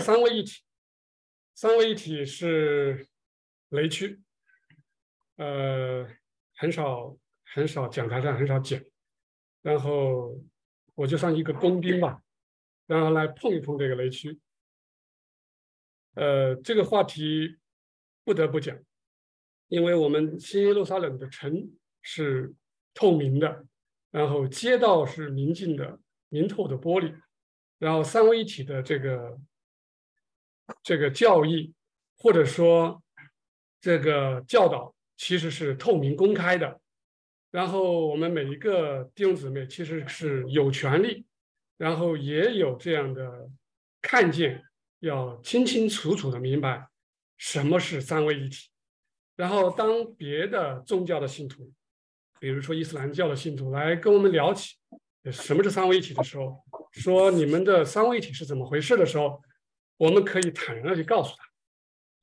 三位一体，三位一体是雷区，呃，很少很少讲台上很少讲，然后我就算一个工兵吧，然后来碰一碰这个雷区。呃，这个话题不得不讲，因为我们新耶路撒冷的城是透明的，然后街道是明净的、明透的玻璃，然后三位一体的这个这个教义或者说这个教导其实是透明公开的，然后我们每一个弟兄姊妹其实是有权利，然后也有这样的看见。要清清楚楚的明白什么是三位一体，然后当别的宗教的信徒，比如说伊斯兰教的信徒来跟我们聊起什么是三位一体的时候，说你们的三位一体是怎么回事的时候，我们可以坦然的去告诉他。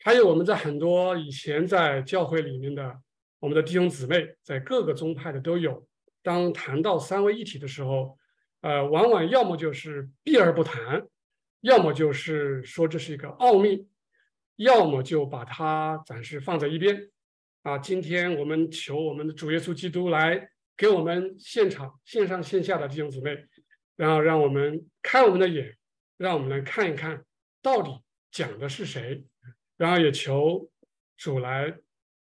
还有我们在很多以前在教会里面的我们的弟兄姊妹，在各个宗派的都有，当谈到三位一体的时候，呃，往往要么就是避而不谈。要么就是说这是一个奥秘，要么就把它暂时放在一边。啊，今天我们求我们的主耶稣基督来给我们现场线上线下的弟兄姊妹，然后让我们开我们的眼，让我们来看一看到底讲的是谁。然后也求主来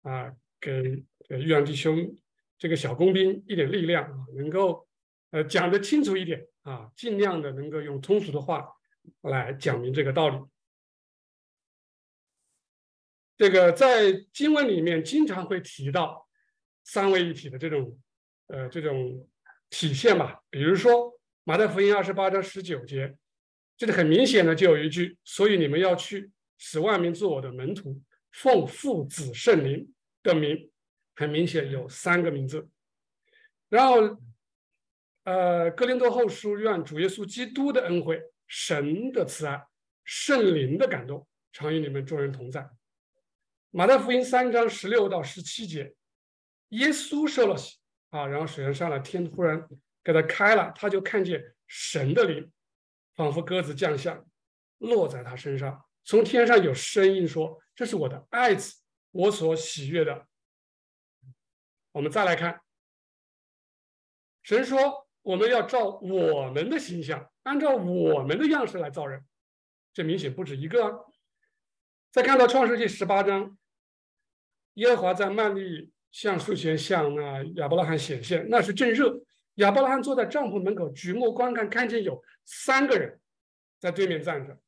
啊，给玉阳弟兄这个小工兵一点力量啊，能够呃讲得清楚一点啊，尽量的能够用通俗的话。来讲明这个道理。这个在经文里面经常会提到三位一体的这种呃这种体现吧。比如说马太福音二十八章十九节，这里很明显的就有一句：“所以你们要去，使万民做我的门徒，奉父子圣灵的名。”很明显有三个名字。然后呃，哥林多后书愿主耶稣基督的恩惠。神的慈爱，圣灵的感动，常与你们众人同在。马太福音三章十六到十七节，耶稣受了洗啊，然后水上上来，天突然给他开了，他就看见神的灵，仿佛鸽子降下，落在他身上。从天上有声音说：“这是我的爱子，我所喜悦的。”我们再来看，神说。我们要照我们的形象，按照我们的样式来造人，这明显不止一个。啊再看到创世纪十八章，耶和华在曼利橡树前向那亚伯拉罕显现，那是正热。亚伯拉罕坐在帐篷门口举目观看，看见有三个人在对面站着。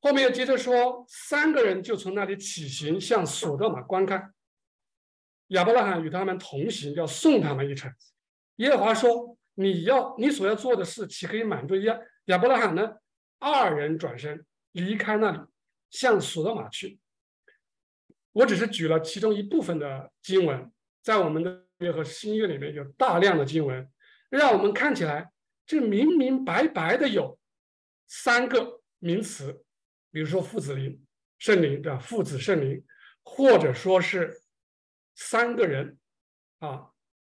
后面又接着说，三个人就从那里起行向索多玛观看。亚伯拉罕与他们同行，要送他们一程。耶和华说。你要你所要做的事，岂可以满足亚亚伯拉罕呢？二人转身离开那里，向索多玛去。我只是举了其中一部分的经文，在我们的约和新约里面有大量的经文，让我们看起来这明明白白的有三个名词，比如说父子灵、圣灵的父子圣灵，或者说是三个人啊。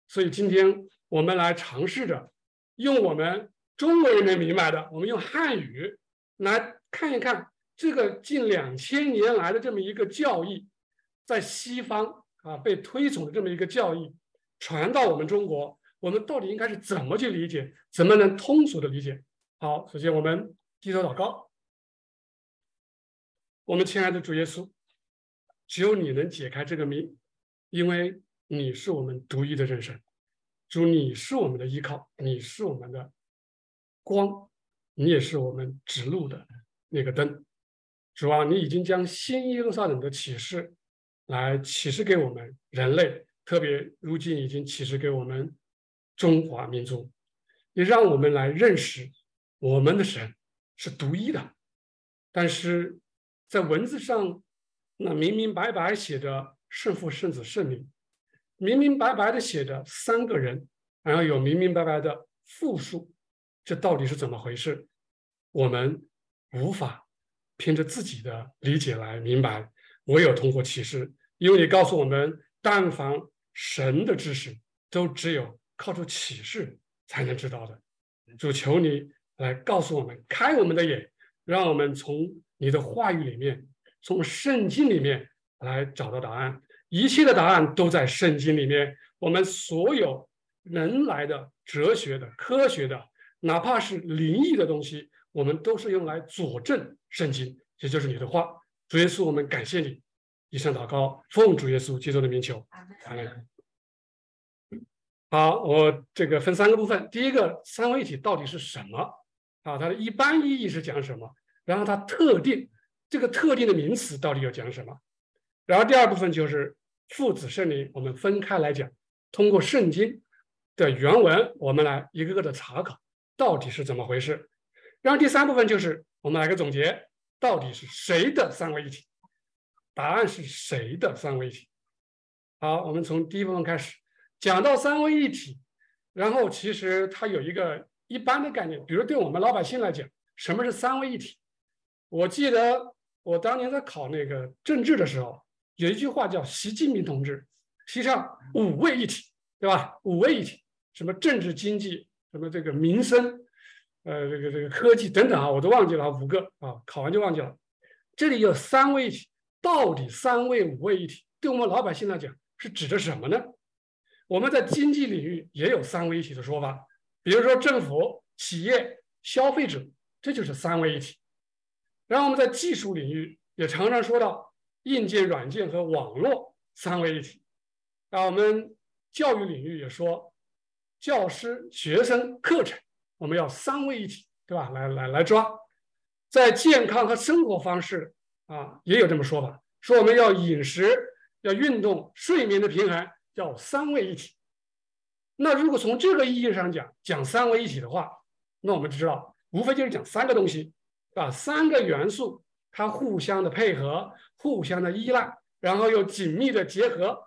所以今天。我们来尝试着用我们中国人能明白的，我们用汉语来看一看这个近两千年来的这么一个教义，在西方啊被推崇的这么一个教义传到我们中国，我们到底应该是怎么去理解，怎么能通俗的理解？好，首先我们低头祷告，我们亲爱的主耶稣，只有你能解开这个谜，因为你是我们独一的人生。主，你是我们的依靠，你是我们的光，你也是我们指路的那个灯。主啊，你已经将新耶路撒冷的启示来启示给我们人类，特别如今已经启示给我们中华民族，也让我们来认识我们的神是独一的。但是在文字上，那明明白白写着圣父、圣子、圣灵。明明白白的写着三个人，然后有明明白白的复数，这到底是怎么回事？我们无法凭着自己的理解来明白，唯有通过启示。因为你告诉我们，但凡神的知识，都只有靠着启示才能知道的。主求你来告诉我们，开我们的眼，让我们从你的话语里面，从圣经里面来找到答案。一切的答案都在圣经里面。我们所有能来的哲学的、科学的，哪怕是灵异的东西，我们都是用来佐证圣经，也就是你的话。主耶稣，我们感谢你。以上祷告，奉主耶稣基督的名求。阿门。好，我这个分三个部分。第一个，三位一体到底是什么？啊，它的一般意义是讲什么？然后它特定这个特定的名词到底要讲什么？然后第二部分就是父子圣灵，我们分开来讲，通过圣经的原文，我们来一个个的查考到底是怎么回事。然后第三部分就是我们来个总结，到底是谁的三位一体？答案是谁的三位一体？好，我们从第一部分开始。讲到三位一体，然后其实它有一个一般的概念，比如对我们老百姓来讲，什么是三位一体？我记得我当年在考那个政治的时候，有一句话叫习近平同志提倡五位一体，对吧？五位一体，什么政治、经济，什么这个民生，呃，这个这个科技等等啊，我都忘记了五个啊，考完就忘记了。这里有三位一体，到底三位、五位一体对我们老百姓来讲是指的什么呢？我们在经济领域也有三位一体的说法，比如说政府、企业、消费者，这就是三位一体。然后我们在技术领域也常常说到硬件、软件和网络三位一体。啊，我们教育领域也说教师、学生、课程，我们要三位一体，对吧？来来来抓。在健康和生活方式啊，也有这么说法，说我们要饮食、要运动、睡眠的平衡。叫三位一体。那如果从这个意义上讲，讲三位一体的话，那我们知道，无非就是讲三个东西，啊，三个元素它互相的配合，互相的依赖，然后又紧密的结合，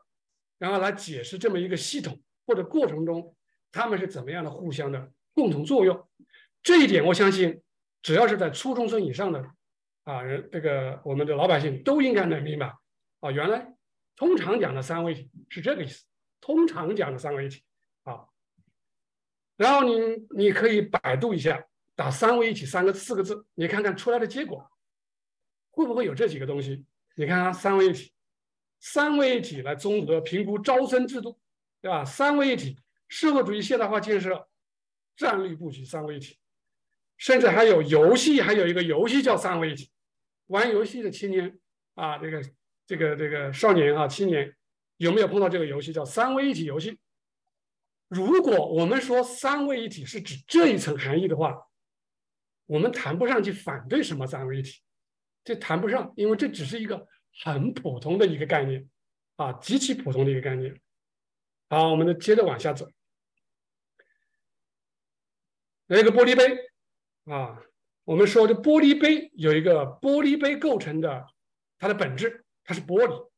然后来解释这么一个系统或者过程中，他们是怎么样的互相的共同作用。这一点，我相信，只要是在初中生以上的啊人，这个我们的老百姓都应该能明白。啊，原来。通常讲的三位一体是这个意思。通常讲的三位一体，啊，然后你你可以百度一下，打“三位一体”三个四个字，你看看出来的结果会不会有这几个东西？你看啊，三位一体，三位一体来综合评估招生制度，对吧？三位一体，社会主义现代化建设战略布局，三位一体，甚至还有游戏，还有一个游戏叫三位一体，玩游戏的青年啊，这个。这个这个少年啊，青年有没有碰到这个游戏叫三位一体游戏？如果我们说三位一体是指这一层含义的话，我们谈不上去反对什么三位一体，这谈不上，因为这只是一个很普通的一个概念啊，极其普通的一个概念。好，我们接着往下走，来一个玻璃杯啊，我们说这玻璃杯有一个玻璃杯构成的它的本质。它是玻璃，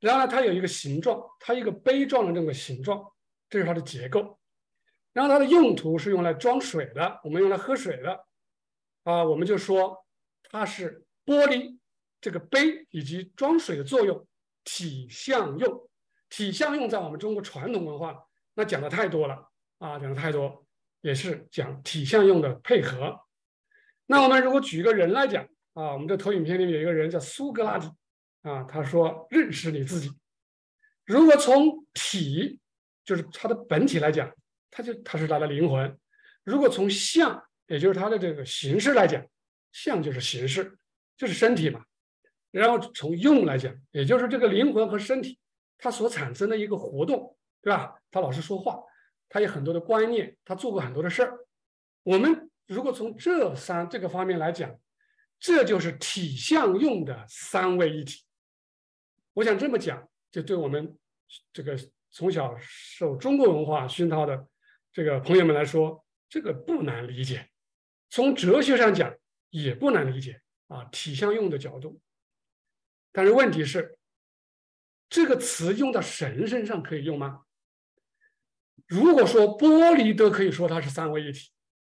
然后呢，它有一个形状，它一个杯状的这个形状，这是它的结构。然后它的用途是用来装水的，我们用来喝水的，啊，我们就说它是玻璃这个杯以及装水的作用体相用。体相用在我们中国传统文化那讲的太多了啊，讲的太多，也是讲体相用的配合。那我们如果举一个人来讲啊，我们这投影片里面有一个人叫苏格拉底。啊，他说认识你自己。如果从体，就是他的本体来讲，他就他是他的灵魂；如果从相，也就是他的这个形式来讲，相就是形式，就是身体嘛。然后从用来讲，也就是这个灵魂和身体它所产生的一个活动，对吧？他老是说话，他有很多的观念，他做过很多的事儿。我们如果从这三这个方面来讲，这就是体相用的三位一体。我想这么讲，就对我们这个从小受中国文化熏陶的这个朋友们来说，这个不难理解。从哲学上讲也不难理解啊，体相用的角度。但是问题是，这个词用到神身上可以用吗？如果说玻璃都可以说它是三位一体，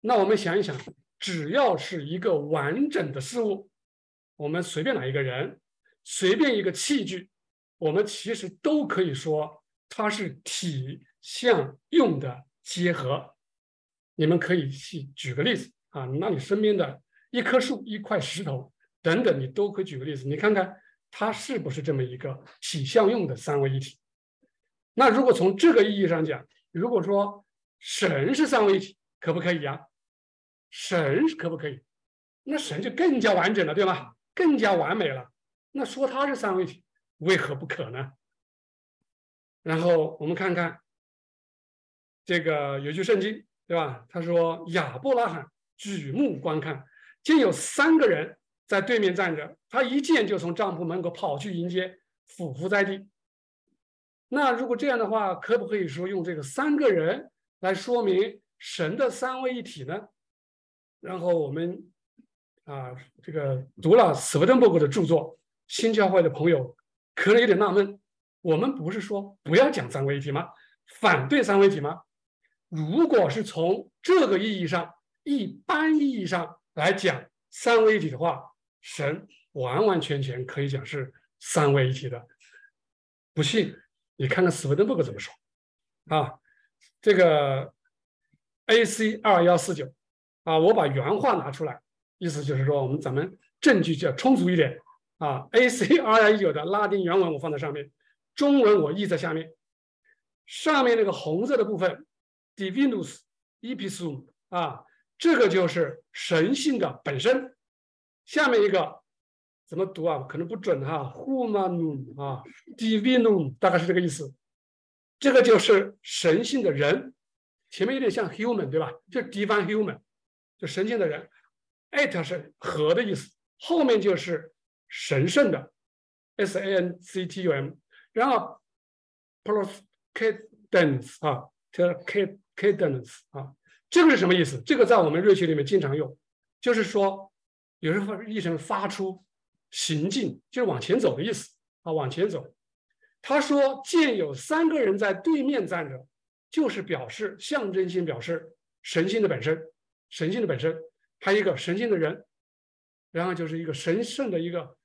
那我们想一想，只要是一个完整的事物，我们随便哪一个人。随便一个器具，我们其实都可以说它是体相用的结合。你们可以去举个例子啊，那你身边的一棵树、一块石头等等，你都可以举个例子，你看看它是不是这么一个体相用的三位一体？那如果从这个意义上讲，如果说神是三位一体，可不可以呀？神可不可以？那神就更加完整了，对吧？更加完美了。那说它是三位一体，为何不可呢？然后我们看看这个有句圣经，对吧？他说亚伯拉罕举目观看，见有三个人在对面站着，他一见就从帐篷门口跑去迎接，俯伏在地。那如果这样的话，可不可以说用这个三个人来说明神的三位一体呢？然后我们啊，这个读了斯威登伯格的著作，新教会的朋友可能有点纳闷。我们不是说不要讲三位一体吗？反对三位一体吗？如果是从这个意义上、一般意义上来讲三位一体的话，神完完全全可以讲是三位一体的。不信，你看看斯威登伯格怎么说啊？这个 AC 二幺四九啊，我把原话拿出来，意思就是说我们咱们证据就要充足一点啊。AC 二幺一九的拉丁原文我放在上面。中文我译在下面，上面那个红色的部分，divinus episum 啊，这个就是神性的本身。下面一个怎么读啊？可能不准哈，humanum 啊，divinum 大概是这个意思。这个就是神性的人，前面有点像 human 对吧？就 divine human，神性的人。at 是和的意思，后面就是神圣的，s a n c t u m。然后，proscadence 啊，叫 c cadence 啊，这个是什么意思？这个在我们瑞学里面经常用，就是说有时候译成发出行进，就是往前走的意思啊，往前走。他说见有三个人在对面站着，就是表示象征性表示神性的本身，神性的本身，还有一个神性的人，然后就是一个神圣的一个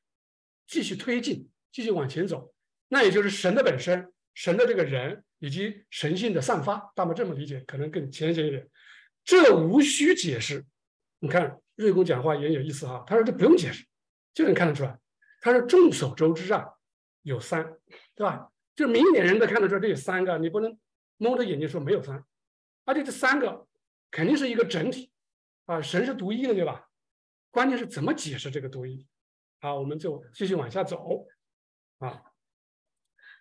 继续推进，继续往前走。那也就是神的本身，神的这个人以及神性的散发，那么这么理解可能更浅显一点。这无需解释。你看瑞公讲话也有意思哈，他说这不用解释，就能看得出来。他说众所周知啊，有三，对吧？就明眼人都看得出来这有三个，你不能蒙着眼睛说没有三。而且这三个肯定是一个整体啊，神是独一的，对吧？关键是怎么解释这个独一？好，我们就继续往下走啊。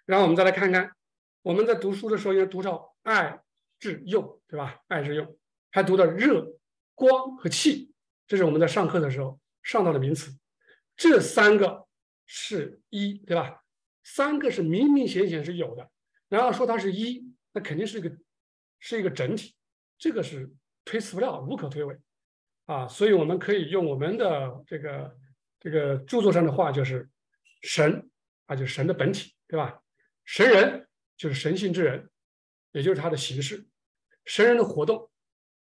然后我们再来看看，我们在读书的时候应该读到爱、智、用，对吧？爱、智、用，还读到热、光和气，这是我们在上课的时候上到的名词。这三个是一，对吧？三个是明明显显是有的，然后说它是一，那肯定是一个是一个整体，这个是推辞不了，无可推诿啊。所以我们可以用我们的这个这个著作上的话，就是神啊，就是神的本体，对吧？神人就是神性之人，也就是他的形式；神人的活动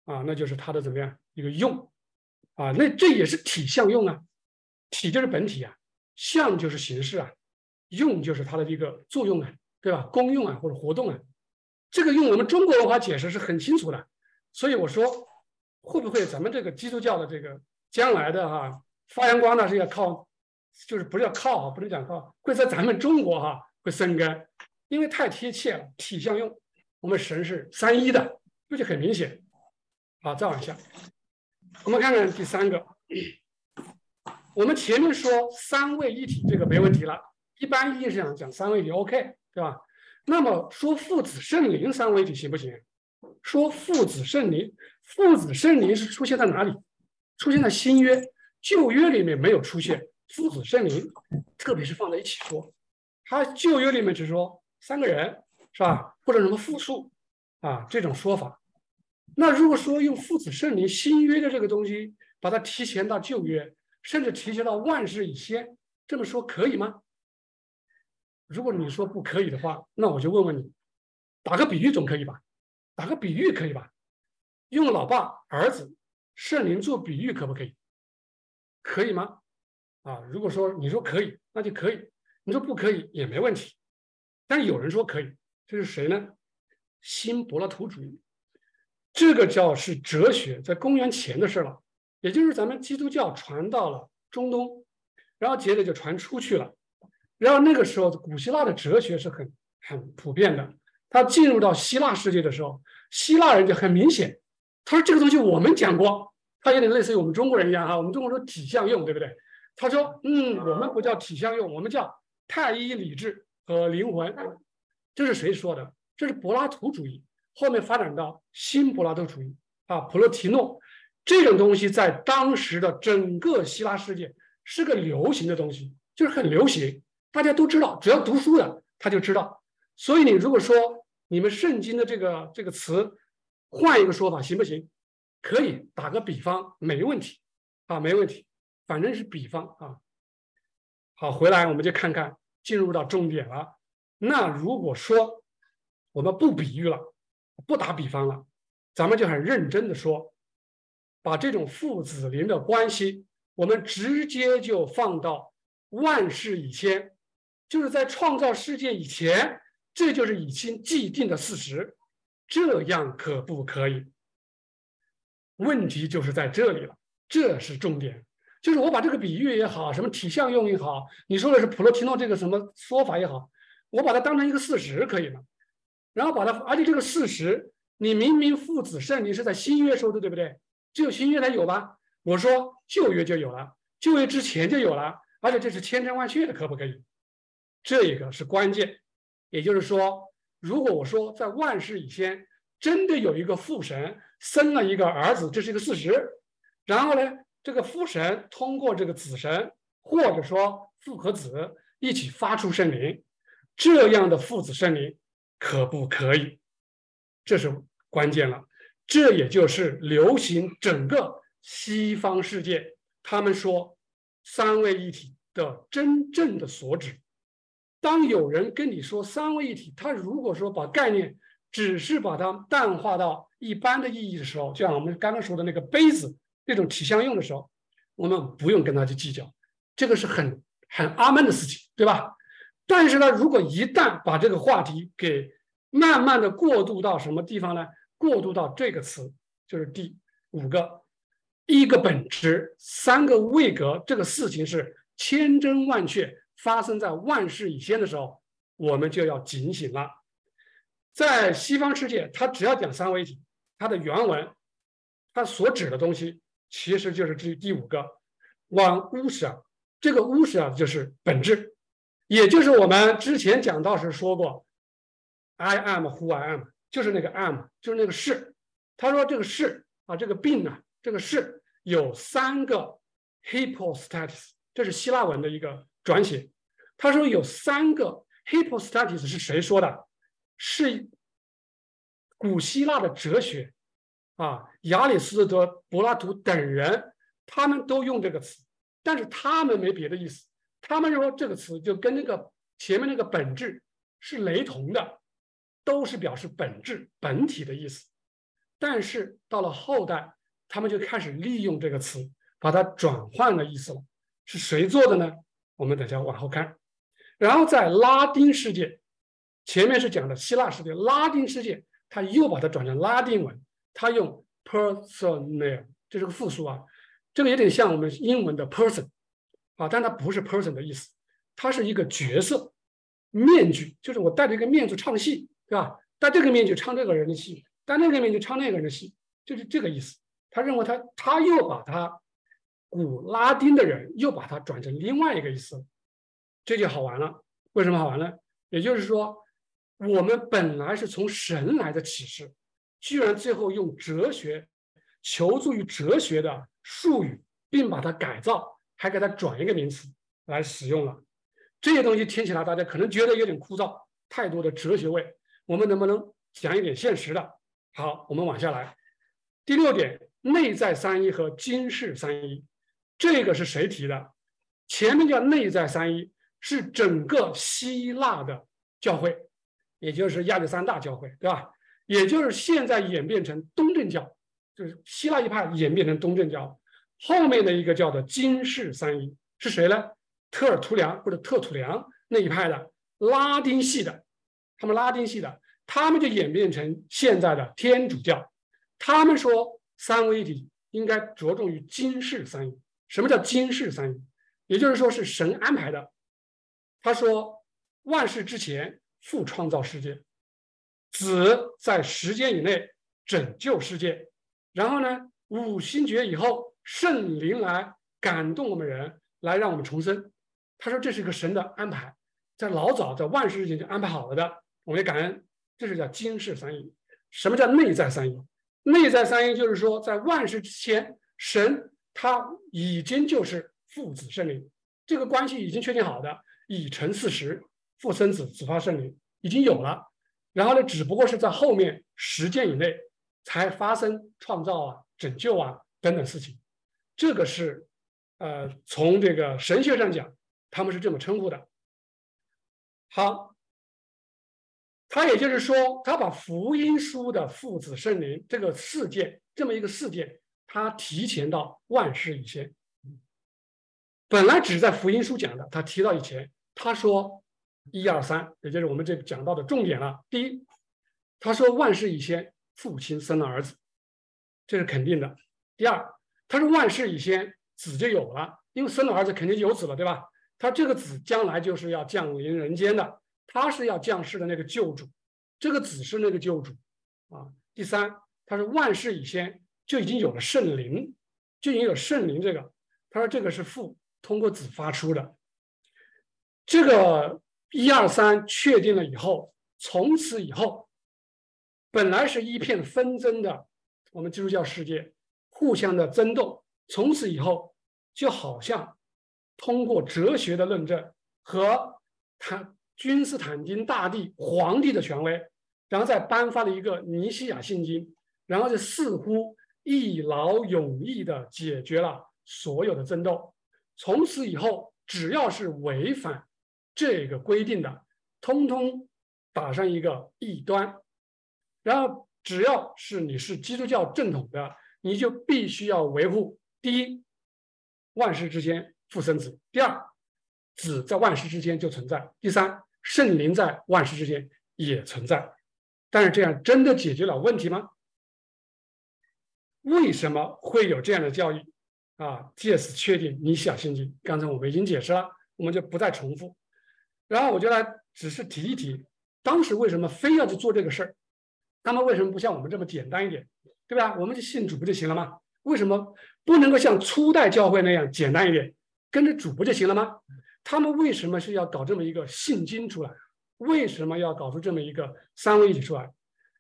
啊，那就是他的怎么样一个用啊？那这也是体相用啊，体就是本体啊，相就是形式啊，用就是它的一个作用啊，对吧？功用啊或者活动啊，这个用我们中国文化解释是很清楚的。所以我说，会不会咱们这个基督教的这个将来的哈发扬光大是要靠，就是不是要靠啊，不能讲靠，会在咱们中国哈。会生根，因为太贴切了。体相用，我们神是三一的，这就很明显。好，再往下，我们看看第三个。我们前面说三位一体，这个没问题了。一般意义上讲三位一体，OK，对吧？那么说父子圣灵三位一体行不行？说父子圣灵，父子圣灵是出现在哪里？出现在新约、旧约里面没有出现父子圣灵，特别是放在一起说。他旧约里面只说三个人是吧，或者什么复数啊这种说法。那如果说用父子圣灵新约的这个东西，把它提前到旧约，甚至提前到万事以先，这么说可以吗？如果你说不可以的话，那我就问问你，打个比喻总可以吧？打个比喻可以吧？用老爸、儿子、圣灵做比喻可不可以？可以吗？啊，如果说你说可以，那就可以。你说不可以也没问题，但有人说可以，这是谁呢？新柏拉图主义，这个叫是哲学，在公元前的事了。也就是咱们基督教传到了中东，然后接着就传出去了。然后那个时候，古希腊的哲学是很很普遍的。他进入到希腊世界的时候，希腊人就很明显，他说这个东西我们讲过，他有点类似于我们中国人一样哈。我们中国说体相用，对不对？他说，嗯，我们不叫体相用，我们叫太一理智和灵魂。这是谁说的？这是柏拉图主义，后面发展到新柏拉图主义啊，普罗提诺这种东西在当时的整个希腊世界是个流行的东西，就是很流行。大家都知道，只要读书的他就知道。所以你如果说你们圣经的这个这个词换一个说法行不行？可以打个比方，没问题啊，没问题，反正是比方啊。好，回来我们就看看，进入到重点了。那如果说我们不比喻了，不打比方了，咱们就很认真的说，把这种父子灵的关系，我们直接就放到万事以先。就是在创造世界以前，这就是已经既定的事实，这样可不可以？问题就是在这里了，这是重点。就是我把这个比喻也好，什么体相用也好，你说的是普罗提诺这个什么说法也好，我把它当成一个事实可以吗？然后把它，而且这个事实，你明明父子圣灵是在新约说的，对不对？只有新约才有吧？我说旧约就有了，旧约之前就有了，而且这是千真万确的，可不可以？这一个是关键，也就是说，如果我说在万世以先，真的有一个父神生了一个儿子，这是一个事实。然后呢，这个父神通过这个子神，或者说父和子一起发出圣灵，这样的父子圣灵可不可以？这是关键了。这也就是流行整个西方世界，他们说三位一体的真正的所指。当有人跟你说三位一体，他如果说把概念只是把它淡化到一般的意义的时候，就像我们刚刚说的那个杯子那种体相用的时候，我们不用跟他去计较，这个是很很阿门的事情，对吧？但是呢，如果一旦把这个话题给慢慢的过渡到什么地方呢？过渡到这个词，就是第五个，一个本质，三个位格，这个事情是千真万确。发生在万事以先的时候，我们就要警醒了。在西方世界，它只要讲三位一体，它的原文，它所指的东西其实就是这第五个往乌什尔，这个乌什尔就是本质，也就是我们之前讲到时说过，I am who I am，就是那个 am，就是那个是。他说这个是啊，这个病呢，这个是有三个 hypostasis，这是希腊文的一个。转写，他说有三个 hypostasis 是谁说的？是古希腊的哲学啊，亚里士多德、柏拉图等人，他们都用这个词，但是他们没别的意思。他们说这个词就跟那个前面那个本质是雷同的，都是表示本质、本体的意思。但是到了后代，他们就开始利用这个词，把它转换了意思了。是谁做的呢？我们等下往后看，然后在拉丁世界，前面是讲的希腊世界，拉丁世界他又把它转成拉丁文，他用 personnel，这是个复数啊，这个有点像我们英文的 person 啊，但它不是 person 的意思，它是一个角色面具，就是我戴着一个面具唱戏，对吧？戴这个面具唱这个人的戏，戴那个面具唱那个人的戏，就是这个意思。他认为他他又把它。古拉丁的人又把它转成另外一个意思，这就好玩了。为什么好玩呢？也就是说，我们本来是从神来的启示，居然最后用哲学求助于哲学的术语，并把它改造，还给它转一个名词来使用了。这些东西听起来大家可能觉得有点枯燥，太多的哲学味。我们能不能讲一点现实的？好，我们往下来。第六点，内在三一和今世三一。这个是谁提的？前面叫内在三一，是整个希腊的教会，也就是亚历山大教会，对吧？也就是现在演变成东正教，就是希腊一派演变成东正教。后面的一个叫做金世三一是谁呢？特尔图良或者特土良那一派的拉丁系的，他们拉丁系的，他们就演变成现在的天主教。他们说三位一体应该着重于今世三一。什么叫今世三一？也就是说是神安排的。他说，万事之前父创造世界，子在时间以内拯救世界，然后呢，五星爵以后，圣灵来感动我们人，来让我们重生。他说这是一个神的安排，在老早在万事之前就安排好了的。我们也感恩，这是叫今世三一。什么叫内在三一？内在三一就是说，在万事之前，神他已经就是父子圣灵，这个关系已经确定好的，已成事实，父生子，子发圣灵已经有了。然后呢，只不过是在后面十件以内才发生创造啊、拯救啊等等事情。这个是呃，从这个神学上讲，他们是这么称呼的。好。他也就是说，他把福音书的父子圣灵这个事件，这么一个事件，他提前到万事以前。本来只在福音书讲的，他提到以前，他说一二三，也就是我们这讲到的重点了。第一，他说万事以先，父亲生了儿子，这是肯定的。第二，他说万事以先，子就有了，因为生了儿子肯定有子了，对吧？他这个子将来就是要降临人间的。他是要降世的那个救主，这个子是那个救主啊。第三，他是万事以先就已经有了圣灵，就已经有圣灵这个。他说这个是父通过子发出的。这个一二三确定了以后，从此以后，本来是一片纷争的我们基督教世界，互相的争斗，从此以后就好像通过哲学的论证和他。君士坦丁大帝皇帝的权威，然后再颁发了一个尼西亚信经，然后就似乎一劳永逸的解决了所有的争斗。从此以后，只要是违反这个规定的，通通打上一个异端。然后，只要是你是基督教正统的，你就必须要维护：第一，万事之间父生子；第二，子在万事之间就存在；第三。圣灵在万事之间也存在，但是这样真的解决了问题吗？为什么会有这样的教育啊？借此确定尼西亚信经。刚才我们已经解释了，我们就不再重复。然后我就来只是提一提，当时为什么非要去做这个事儿？他们为什么不像我们这么简单一点，对吧？我们就信主不就行了吗？为什么不能够像初代教会那样简单一点，跟着主不就行了吗？他们为什么是要搞这么一个信经出来？为什么要搞出这么一个三位一体出来？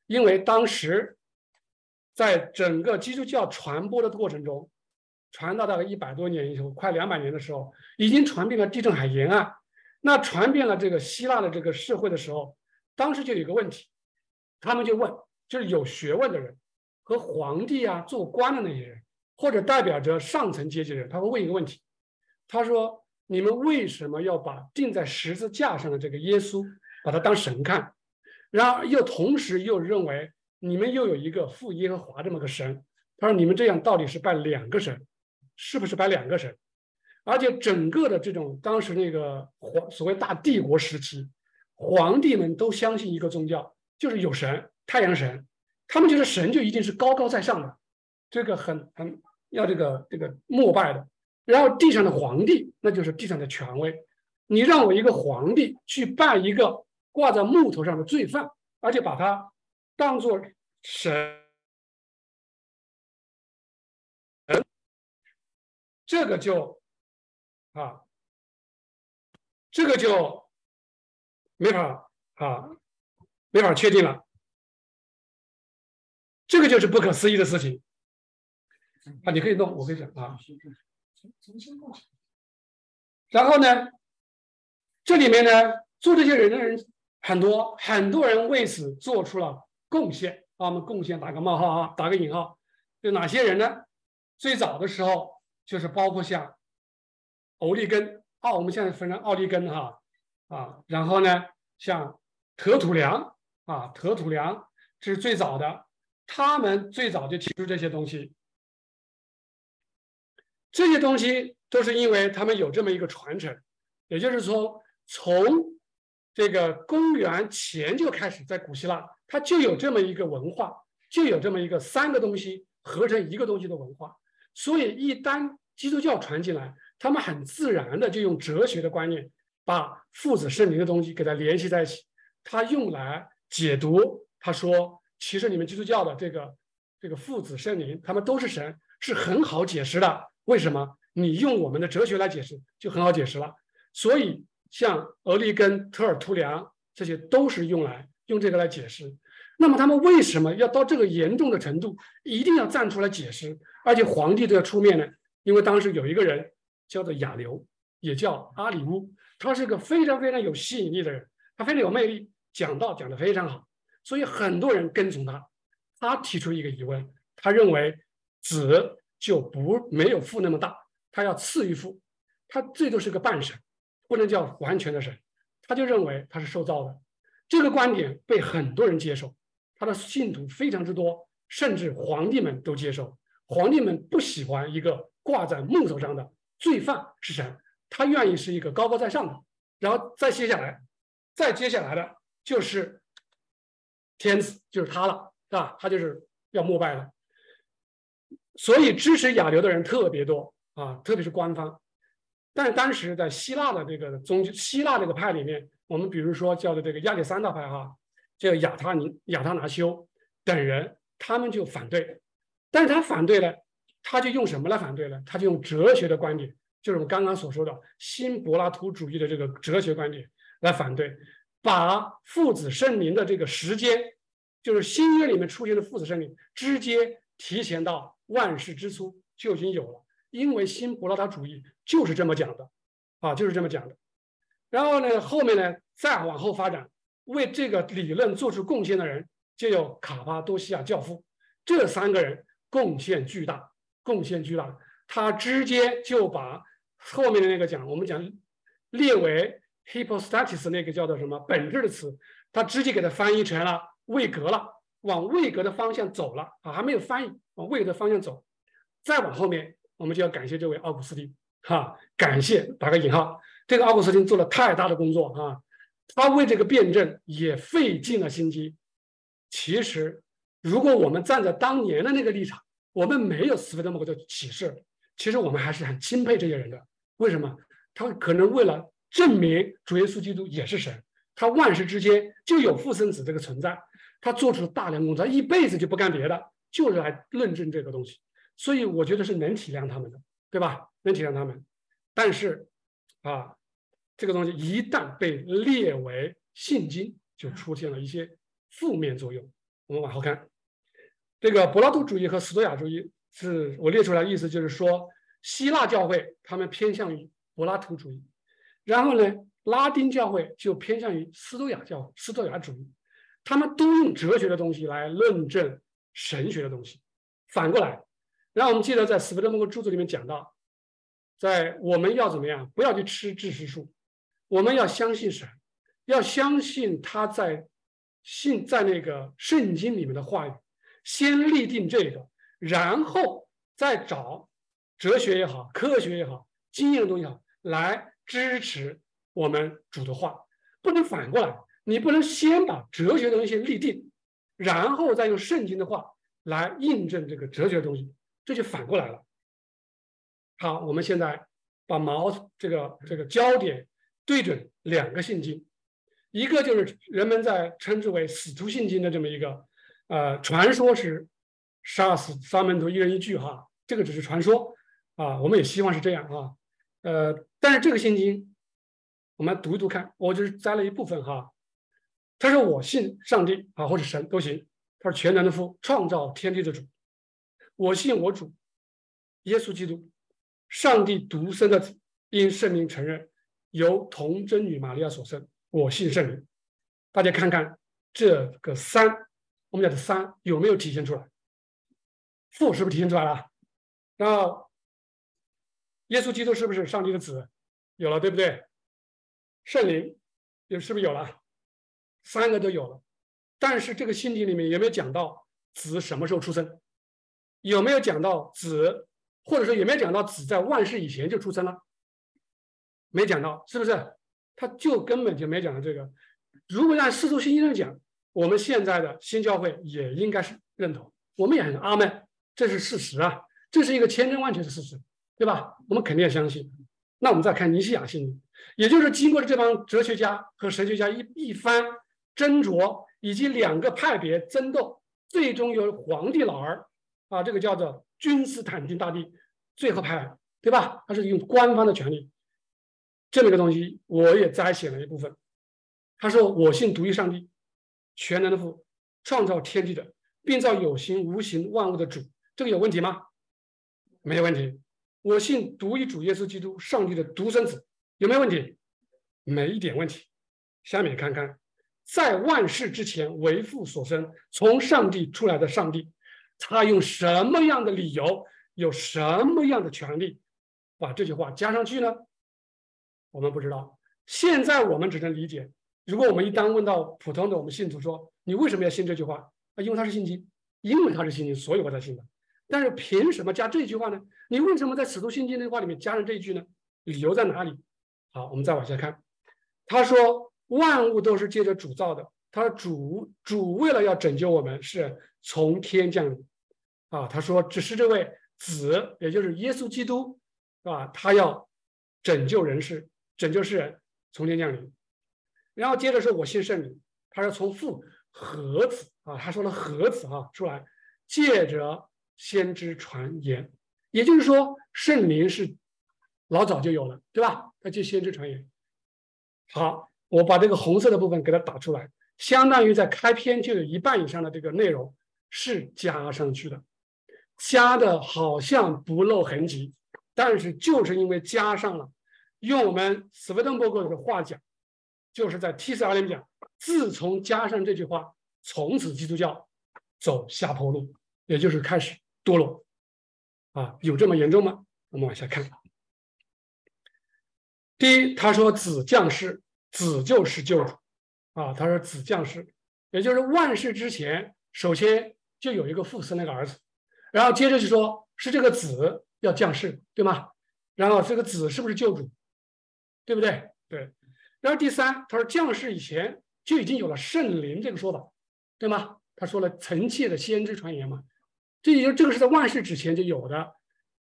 因为当时在整个基督教传播的过程中，传到大概一百多年以后，快两百年的时候，已经传遍了地中海沿岸。那传遍了这个希腊的这个社会的时候，当时就有一个问题，他们就问，就是有学问的人和皇帝啊、做官的那些人，或者代表着上层阶级的人，他会问一个问题，他说。你们为什么要把钉在十字架上的这个耶稣把他当神看？然而又同时又认为你们又有一个父耶和华这么个神？他说：“你们这样到底是拜两个神，是不是拜两个神？而且整个的这种当时那个皇所谓大帝国时期，皇帝们都相信一个宗教，就是有神，太阳神。他们觉得神就一定是高高在上的，这个很很要这个这个膜拜的。”然后地上的皇帝，那就是地上的权威。你让我一个皇帝去拜一个挂在木头上的罪犯，而且把他当做神，这个就啊，这个就没法啊，没法确定了。这个就是不可思议的事情啊！你可以弄，我可以讲啊。然后呢，这里面呢，做这些人的人很多，很多人为此做出了贡献啊。我们贡献打个冒号啊，打个引号。有哪些人呢？最早的时候就是包括像欧利根，奥，我们现在分成奥利根哈啊。然后呢，像特土良啊，特土良这是最早的，他们最早就提出这些东西。这些东西都是因为他们有这么一个传承，也就是说，从这个公元前就开始，在古希腊，它就有这么一个文化，就有这么一个三个东西合成一个东西的文化。所以，一旦基督教传进来，他们很自然的就用哲学的观念，把父子圣灵的东西给它联系在一起。他用来解读，他说：“其实你们基督教的这个这个父子圣灵，他们都是神，是很好解释的。为什么？你用我们的哲学来解释，就很好解释了。所以，像俄利根、特尔图良，这些都是用来用这个来解释。那么，他们为什么要到这个严重的程度，一定要站出来解释，而且皇帝都要出面呢？因为当时有一个人叫做亚流，也叫阿里乌，他是个非常非常有吸引力的人。”他非常有魅力，讲道讲得非常好，所以很多人跟从他。他提出一个疑问，他认为子就不没有父那么大，他要次于父，他最多是个半神，不能叫完全的神。他就认为他是受造的。这个观点被很多人接受，他的信徒非常之多，甚至皇帝们都接受。皇帝们不喜欢一个挂在木头上的罪犯是神，他愿意是一个高高在上的。然后再接下来。再接下来的就是天子，就是他了，是吧？他就是要膜拜了。所以支持亚流的人特别多啊，特别是官方。但是当时在希腊的这个宗希腊这个派里面，我们比如说叫的这个亚历山大派哈，叫亚他尼亚他拿修等人，他们就反对。但是他反对呢，他就用什么来反对呢？他就用哲学的观点，就是我们刚刚所说的新柏拉图主义的这个哲学观点。来反对，把父子圣灵的这个时间，就是新约里面出现的父子圣灵，直接提前到万事之初就已经有了。因为新柏拉图主义就是这么讲的，啊，就是这么讲的。然后呢，后面呢，再往后发展，为这个理论做出贡献的人，就有卡巴多西亚教父，这三个人贡献巨大，贡献巨大。他直接就把后面的那个讲，我们讲列为。hypostasis 那个叫做什么本质的词，他直接给它翻译成了位格了，往位格的方向走了啊，还没有翻译往位格的方向走，再往后面我们就要感谢这位奥古斯丁哈，感谢打个引号，这个奥古斯丁做了太大的工作啊，他为这个辩证也费尽了心机。其实，如果我们站在当年的那个立场，我们没有斯菲德摩格的启示，其实我们还是很钦佩这些人的。为什么？他可能为了。证明主耶稣基督也是神，他万事之间就有父生子这个存在，他做出了大量工作，一辈子就不干别的，就是来论证这个东西。所以我觉得是能体谅他们的，对吧？能体谅他们。但是啊，这个东西一旦被列为信经，就出现了一些负面作用。我们往后看，这个柏拉图主义和斯多亚主义是我列出来的意思，就是说希腊教会他们偏向于柏拉图主义。然后呢，拉丁教会就偏向于斯多亚教、斯多亚主义，他们都用哲学的东西来论证神学的东西。反过来，然后我们记得在斯皮德摩格著作里面讲到，在我们要怎么样？不要去吃知识树，我们要相信神，要相信他在信在那个圣经里面的话语，先立定这个，然后再找哲学也好、科学也好、经验的东西好来。支持我们主的话，不能反过来。你不能先把哲学的东西立定，然后再用圣经的话来印证这个哲学的东西，这就反过来了。好，我们现在把矛这个这个焦点对准两个信经，一个就是人们在称之为使徒信经的这么一个，呃，传说是杀死三门徒一人一句哈，这个只是传说啊，我们也希望是这样啊。呃，但是这个信经，我们读一读看，我就是摘了一部分哈。他说：“我信上帝啊，或者神都行。他说全能的父，创造天地的主。我信我主耶稣基督，上帝独生的子，因圣灵承认，由童真女玛利亚所生。我信圣灵。大家看看这个三，我们讲的三有没有体现出来？父是不是体现出来了？然后。耶稣基督是不是上帝的子？有了，对不对？圣灵有是不是有了？三个都有了。但是这个信经里面有没有讲到子什么时候出生？有没有讲到子，或者说有没有讲到子在万世以前就出生了？没讲到，是不是？他就根本就没讲到这个。如果按世俗信经上讲，我们现在的新教会也应该是认同，我们也很阿门。这是事实啊，这是一个千真万确的事实，对吧？我们肯定要相信。那我们再看尼西亚信，也就是经过了这帮哲学家和神学家一一番斟酌，以及两个派别争斗，最终由皇帝老儿啊，这个叫做君士坦丁大帝最后派来的，对吧？他是用官方的权利，这么一个东西，我也摘写了一部分。他说：“我信独一上帝，全能的父，创造天地的，并造有形无形万物的主。这个有问题吗？没有问题。我信独一主耶稣基督，上帝的独生子，有没有问题？没一点问题。下面看看，在万事之前为父所生，从上帝出来的上帝，他用什么样的理由，有什么样的权利，把这句话加上去呢？我们不知道。现在我们只能理解。”如果我们一旦问到普通的我们信徒说你为什么要信这句话啊？因为他是信经，因为他是信经，所以我才信的。但是凭什么加这句话呢？你为什么在使徒信经的话里面加上这一句呢？理由在哪里？好，我们再往下看。他说万物都是借着主造的。他说主主为了要拯救我们，是从天降临。啊，他说只是这位子，也就是耶稣基督，啊，他要拯救人世，拯救世人，从天降临。然后接着说，我信圣灵。他说从父和子啊，他说了和子啊出来，借着先知传言，也就是说圣灵是老早就有了，对吧？他借先知传言。好，我把这个红色的部分给它打出来，相当于在开篇就有一半以上的这个内容是加上去的，加的好像不露痕迹，但是就是因为加上了，用我们斯威登伯格的话讲。就是在 T 四二里面讲，自从加上这句话，从此基督教走下坡路，也就是开始堕落啊，有这么严重吗？我们往下看。第一，他说子降世，子就是救主啊。他说子降世，也就是万事之前，首先就有一个父生那个儿子，然后接着就说是这个子要降世，对吗？然后这个子是不是救主？对不对？对。然后第三，他说降世以前就已经有了圣灵这个说法，对吗？他说了臣妾的先知传言嘛，这也就这个是在万世之前就有的。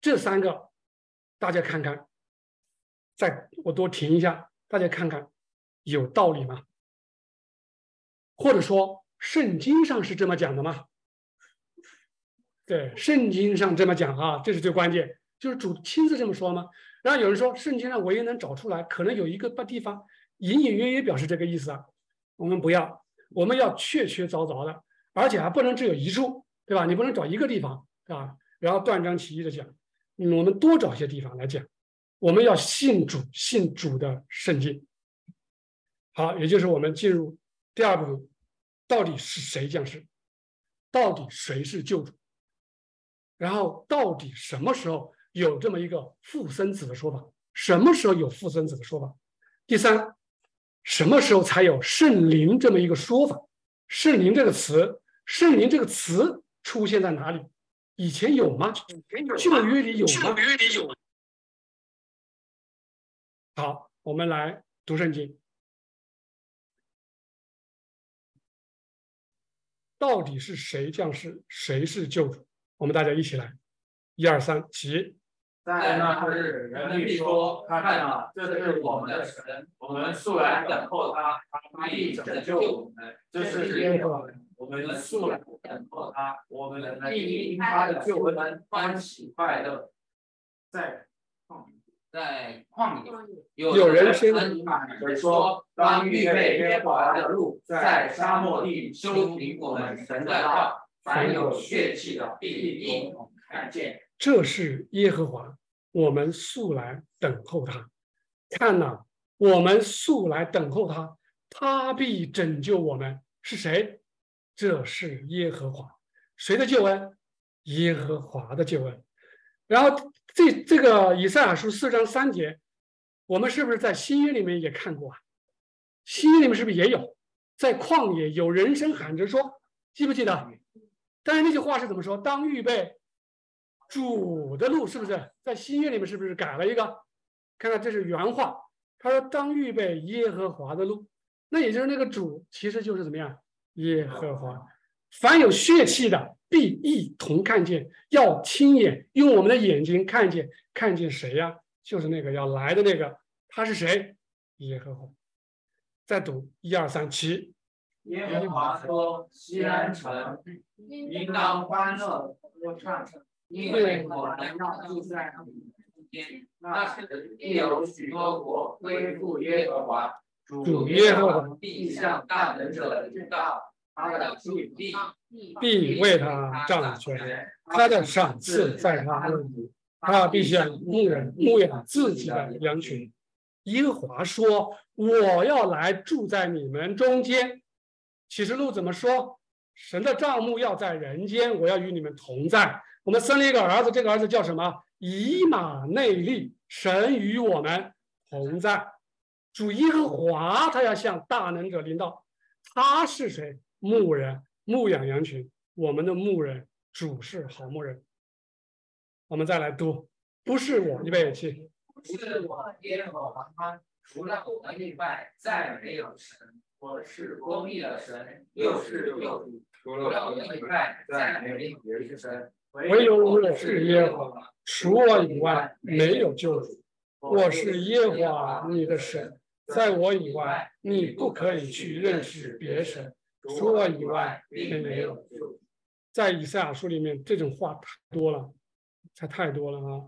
这三个，大家看看，再我多停一下，大家看看有道理吗？或者说圣经上是这么讲的吗？对，圣经上这么讲啊，这是最关键，就是主亲自这么说吗？然后有人说圣经上唯一能找出来，可能有一个地方。隐隐约约表示这个意思啊，我们不要，我们要确确凿凿的，而且还不能只有一处，对吧？你不能找一个地方，对吧？然后断章取义的讲，我们多找一些地方来讲，我们要信主，信主的圣经。好，也就是我们进入第二部分，到底是谁降世？到底谁是救主？然后到底什么时候有这么一个父生子的说法？什么时候有父生子的说法？第三。什么时候才有圣灵这么一个说法？圣灵这个词，圣灵这个词出现在哪里？以前有吗？旧约里有吗？约里有。好，我们来读圣经。到底是谁降世？谁是救主？我们大家一起来，一二三，起。在那日，人必说：“看啊，这是我们的神，我们素来等候他，他必拯救我们。这是耶和华，我们素来等候他，我们必因他的救恩欢喜快乐。”在在旷野，有人声喊说：“当预备耶和华的路，在沙漠地修平我们神的道。凡有血气的，必一同看见。”这是耶和华，我们素来等候他。看呐，我们素来等候他，他必拯救我们。是谁？这是耶和华。谁的救恩？耶和华的救恩。然后这这个以赛亚书四章三节，我们是不是在新约里面也看过啊？新约里面是不是也有？在旷野有人声喊着说，记不记得？但是那句话是怎么说？当预备。主的路是不是在新约里面？是不是改了一个？看看这是原话，他说：“当预备耶和华的路。”那也就是那个主，其实就是怎么样？耶和华，凡有血气的，必一同看见，要亲眼用我们的眼睛看见，看见谁呀？就是那个要来的那个，他是谁？耶和华。再读一二三七。耶和华说：“西安城应当欢乐歌唱，因为我们要住在你们中间。那时必有许多国归附耶和华，主耶和华必向大能者知道。”他的主必必为他掌权，他的赏赐在他那里，他必向牧人牧养自己的羊群。耶和华说：“我要来住在你们中间。”启示录怎么说？神的帐幕要在人间，我要与你们同在。我们生了一个儿子，这个儿子叫什么？以马内利。神与我们同在。主耶和华他要向大能者领导。他是谁？牧人牧养羊群，我们的牧人主是好牧人。我们再来读，不是我预备起，不是我耶和华，除了我以外再没有神。我是公义的神，又是救主，除了我以外再没有别的神。唯有我是耶和华，除我以外没有救主。我是耶和华你的神，在我以外你不可以去认识别神。除我以外，并没有。在以赛亚书里面，这种话太多了，才太多了啊！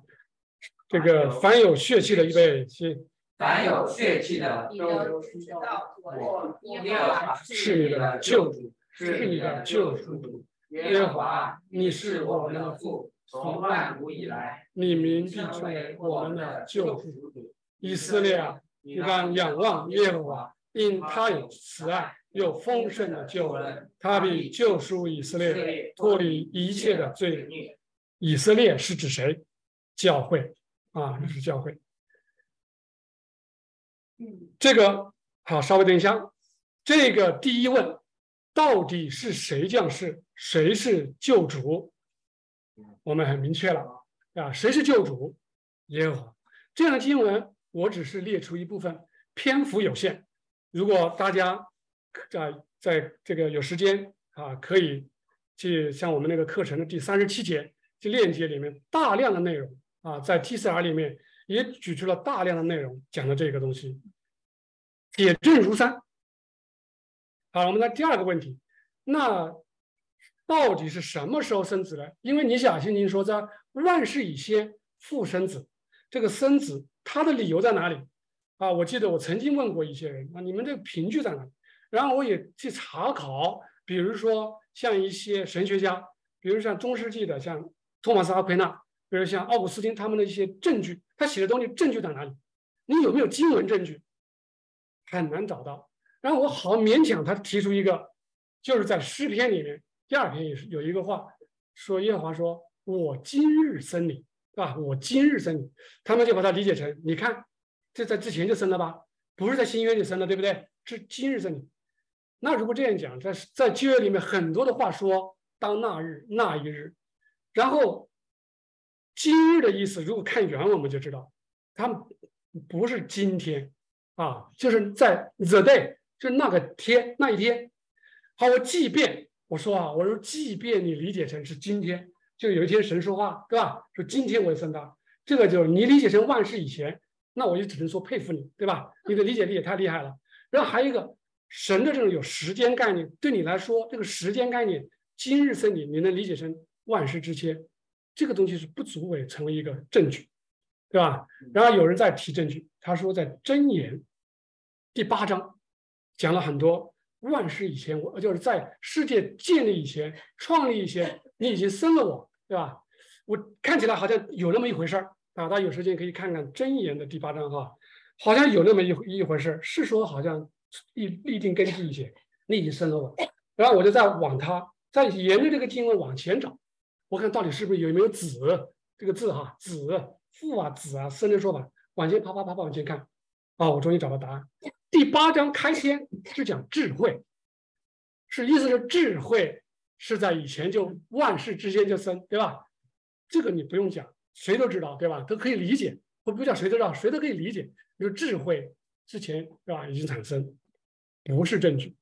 这个凡有血气的预备起，凡有血气的都知道我耶和华是你的救主，是你的救赎主。耶和华，你是我们的父，从万古以来，你名必成为我们的救赎主。以色列啊，你当仰望耶和华，因他有慈爱。有丰盛的救恩，他必救赎以色列，脱离一切的罪孽。以色列是指谁？教会啊，那是教会。这个好，稍微等一下。这个第一问，到底是谁降世？谁是救主？我们很明确了啊啊，谁是救主？耶和华。这样的经文，我只是列出一部分，篇幅有限。如果大家。在在这个有时间啊，可以去像我们那个课程的第三十七节这链接里面大量的内容啊，在 TCR 里面也举出了大量的内容讲的这个东西，铁证如山。好，我们的第二个问题，那到底是什么时候生子呢？因为你想，听您说在万事以先父生子，这个生子他的理由在哪里啊？我记得我曾经问过一些人啊，你们这个凭据在哪里？然后我也去查考，比如说像一些神学家，比如像中世纪的像托马斯阿奎那，比如像奥古斯丁他们的一些证据，他写的东西证据在哪里？你有没有经文证据？很难找到。然后我好勉强他提出一个，就是在诗篇里面第二篇也是有一个话，说耶和华说：“我今日生你，啊？我今日生你。”他们就把它理解成，你看这在之前就生了吧？不是在新约里生的，对不对？是今日生你。那如果这样讲，在在旧约里面很多的话说当那日那一日，然后今日的意思，如果看原文我们就知道，它不是今天啊，就是在 the day，就那个天那一天。好，我即便我说啊，我说即便你理解成是今天，就有一天神说话，对吧？说今天我生他，这个就是你理解成万事以前，那我就只能说佩服你，对吧？你的理解力也太厉害了。然后还有一个。神的这种有时间概念，对你来说，这个时间概念，今日生你，你能理解成万事之间，这个东西是不足为成为一个证据，对吧？然后有人在提证据，他说在箴言第八章讲了很多万事以前，我就是在世界建立以前、创立以前，你已经生了我，对吧？我看起来好像有那么一回事儿啊，大家有时间可以看看真言的第八章哈，好像有那么一一回事儿，是说好像。立立定根据一些，你已经生了我，然后我就在往他，再沿着这个经文往前找，我看到底是不是有没有子这个字哈，子父啊子啊生的说法，往前爬爬爬爬往前看，啊，我终于找到答案。第八章开篇是讲智慧，是意思是智慧是在以前就万事之间就生，对吧？这个你不用讲，谁都知道，对吧？都可以理解，我不讲谁都知道，谁都可以理解，就智慧。之前是吧？已经产生，不是证据。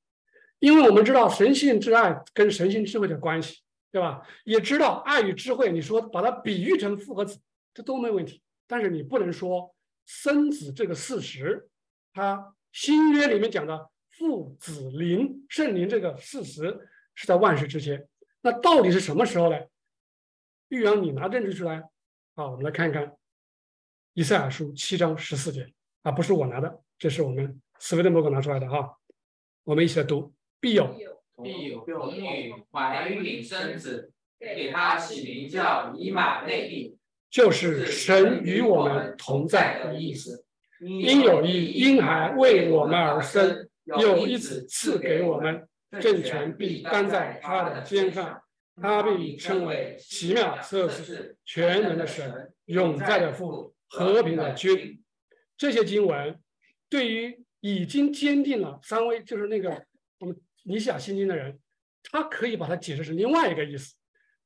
因为我们知道神性之爱跟神性智慧的关系，对吧？也知道爱与智慧，你说把它比喻成复合子，这都没问题。但是你不能说生子这个事实，它新约里面讲的父子灵圣灵这个事实是在万事之前。那到底是什么时候呢？玉阳，你拿证据出来。好，我们来看一看以赛亚书七章十四节啊，不是我拿的，这是我们斯威登伯格拿出来的哈。我们一起来读：必有必有童女怀孕生子，给他起名叫以马内利，就是神与我们同在的意思。因有一婴孩为我们而生，有一子赐给我们，政权必担在他的肩上。他被称为奇妙测试全能的神、永在的父、和平的君。这些经文对于已经坚定了三位，就是那个我们尼西亚心经的人，他可以把它解释成另外一个意思。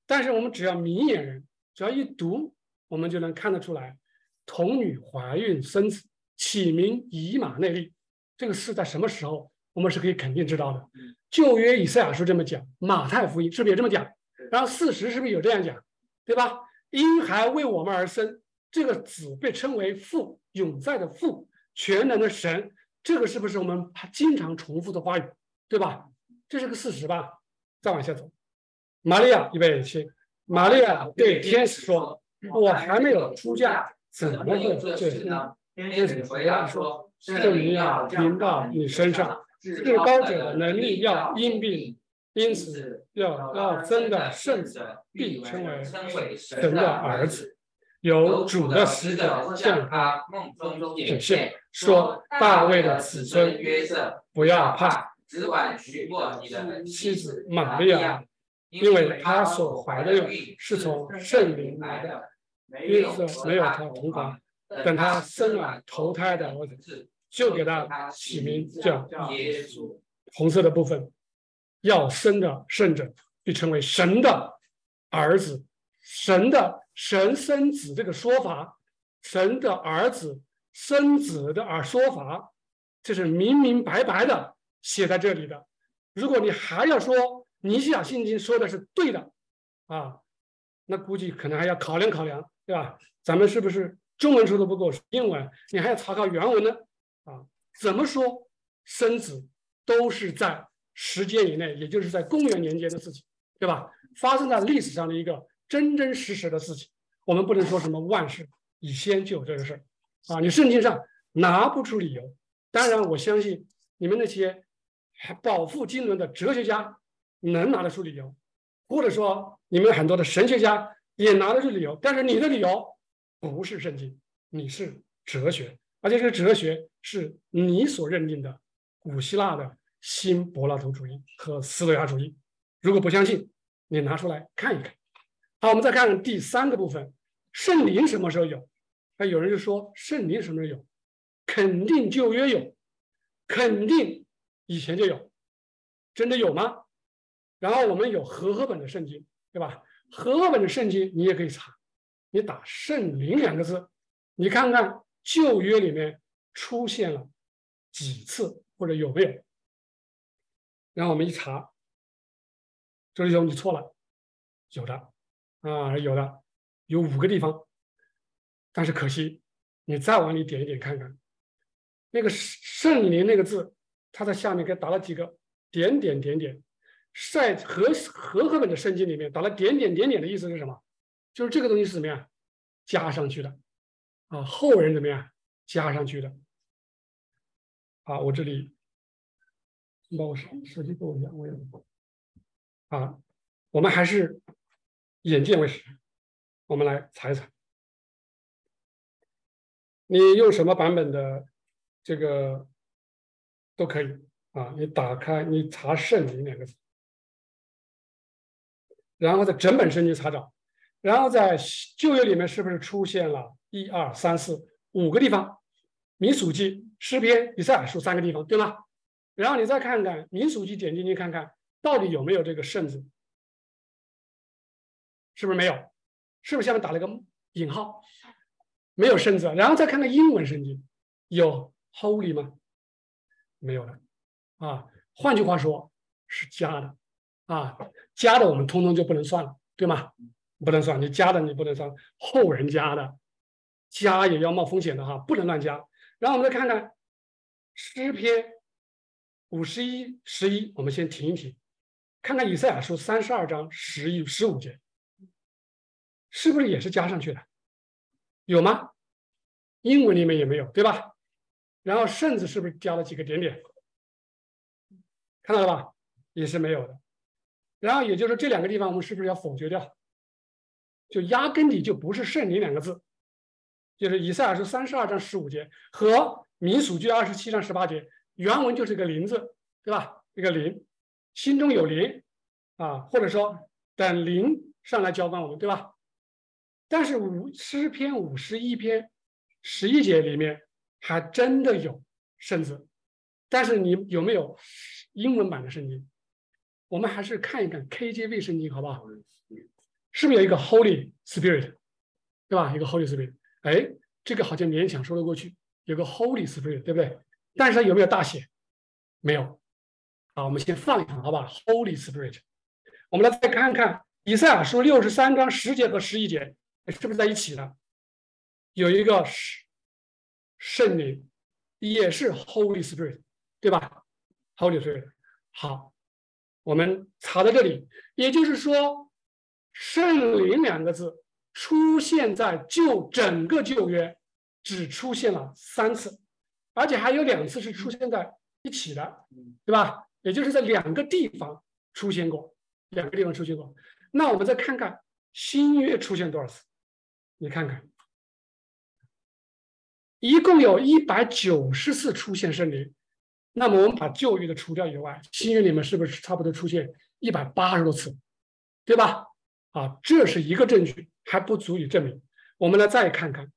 但是我们只要明眼人，只要一读，我们就能看得出来：童女怀孕生子，起名以马内利。这个是在什么时候？我们是可以肯定知道的。旧约以赛亚书这么讲，马太福音是不是也这么讲？然后事实是不是有这样讲，对吧？婴孩为我们而生，这个子被称为父，永在的父，全能的神，这个是不是我们经常重复的话语，对吧？这是个事实吧？再往下走，玛利亚预备起，玛利亚对天使说：“我还没有出嫁，怎么会这事呢？”天使回答说：“圣灵要临到你身上，至高者的能力要因病。”因此，要要真的圣者必称为神的儿子，有主的使者向他梦中显现，说：“大卫的子孙约瑟，不要怕，只管娶过你的妻子玛利亚，因为他所怀的孕是从圣灵来的。约瑟没有他同房，等他生了投胎的儿子，就给他起名叫耶稣。红色的部分。”要生的圣者被称为神的儿子，神的神生子这个说法，神的儿子生子的儿说法，这是明明白白的写在这里的。如果你还要说尼西亚信经说的是对的啊，那估计可能还要考量考量，对吧？咱们是不是中文说的不够，英文你还要查考原文呢？啊，怎么说生子都是在。时间以内，也就是在公元年间的事情，对吧？发生在历史上的一个真真实实的事情，我们不能说什么万事以先就有这个事儿啊！你圣经上拿不出理由。当然，我相信你们那些饱腹经纶的哲学家能拿得出理由，或者说你们很多的神学家也拿得出理由。但是你的理由不是圣经，你是哲学，而且这个哲学是你所认定的古希腊的。新柏拉图主义和斯多亚主义，如果不相信，你拿出来看一看。好，我们再看第三个部分：圣灵什么时候有？那有人就说圣灵什么时候有？肯定旧约有，肯定以前就有，真的有吗？然后我们有和合本的圣经，对吧？和合本的圣经你也可以查，你打“圣灵”两个字，你看看旧约里面出现了几次或者有没有？然后我们一查，周师兄，你错了，有的啊，有的，有五个地方，但是可惜，你再往里点一点看看，那个圣灵那个字，它在下面给打了几个点点点点，在和和合本的圣经里面打了点点点点的意思是什么？就是这个东西是怎么样加上去的啊？后人怎么样加上去的？啊，我这里。帮我手手机给我一下，我也啊，我们还是眼见为实，我们来查一查。你用什么版本的这个都可以啊，你打开你查“圣灵”两个字，然后在整本圣经查找，然后在旧约里面是不是出现了一二三四五个地方？民数记、诗篇、以赛亚书三个地方，对吗？然后你再看看民俗记，点进去看看到底有没有这个“圣”字，是不是没有？是不是下面打了个引号？没有“圣”字。然后再看看英文圣经，有 “Holy” 吗？没有了。啊，换句话说，是加的啊，加的我们通通就不能算了，对吗？不能算，你加的你不能算，后人加的加也要冒风险的哈，不能乱加。然后我们再看看诗篇五十一十一，我们先停一停，看看以赛亚书三十二章十一十五节，是不是也是加上去的？有吗？英文里面也没有，对吧？然后甚至是不是加了几个点点？看到了吧？也是没有的。然后也就是这两个地方，我们是不是要否决掉？就压根底就不是圣灵两个字，就是以赛亚书三十二章十五节和民数记二十七章十八节，原文就是个灵字，对吧？一个灵，心中有灵啊，或者说等灵上来浇灌我们，对吧？但是五诗篇五十一篇十一节里面还真的有圣字，但是你有没有英文版的圣经？我们还是看一看 KJV 圣经，好不好？是不是有一个 Holy Spirit，对吧？一个 Holy Spirit，哎，这个好像勉强说得过去，有个 Holy Spirit，对不对？但是它有没有大写？没有。好，我们先放一放，好吧？Holy Spirit，我们来再看看以赛亚书六十三章十节和十一节，是不是在一起的？有一个圣圣灵，也是 Holy Spirit，对吧？Holy Spirit，好。我们查到这里，也就是说，“圣灵”两个字出现在旧整个旧约，只出现了三次，而且还有两次是出现在一起的，对吧？也就是在两个地方出现过，两个地方出现过。那我们再看看新约出现多少次？你看看，一共有一百九十次出现圣灵。那么我们把旧约的除掉以外，新约里面是不是差不多出现一百八十多次，对吧？啊，这是一个证据，还不足以证明。我们来再看看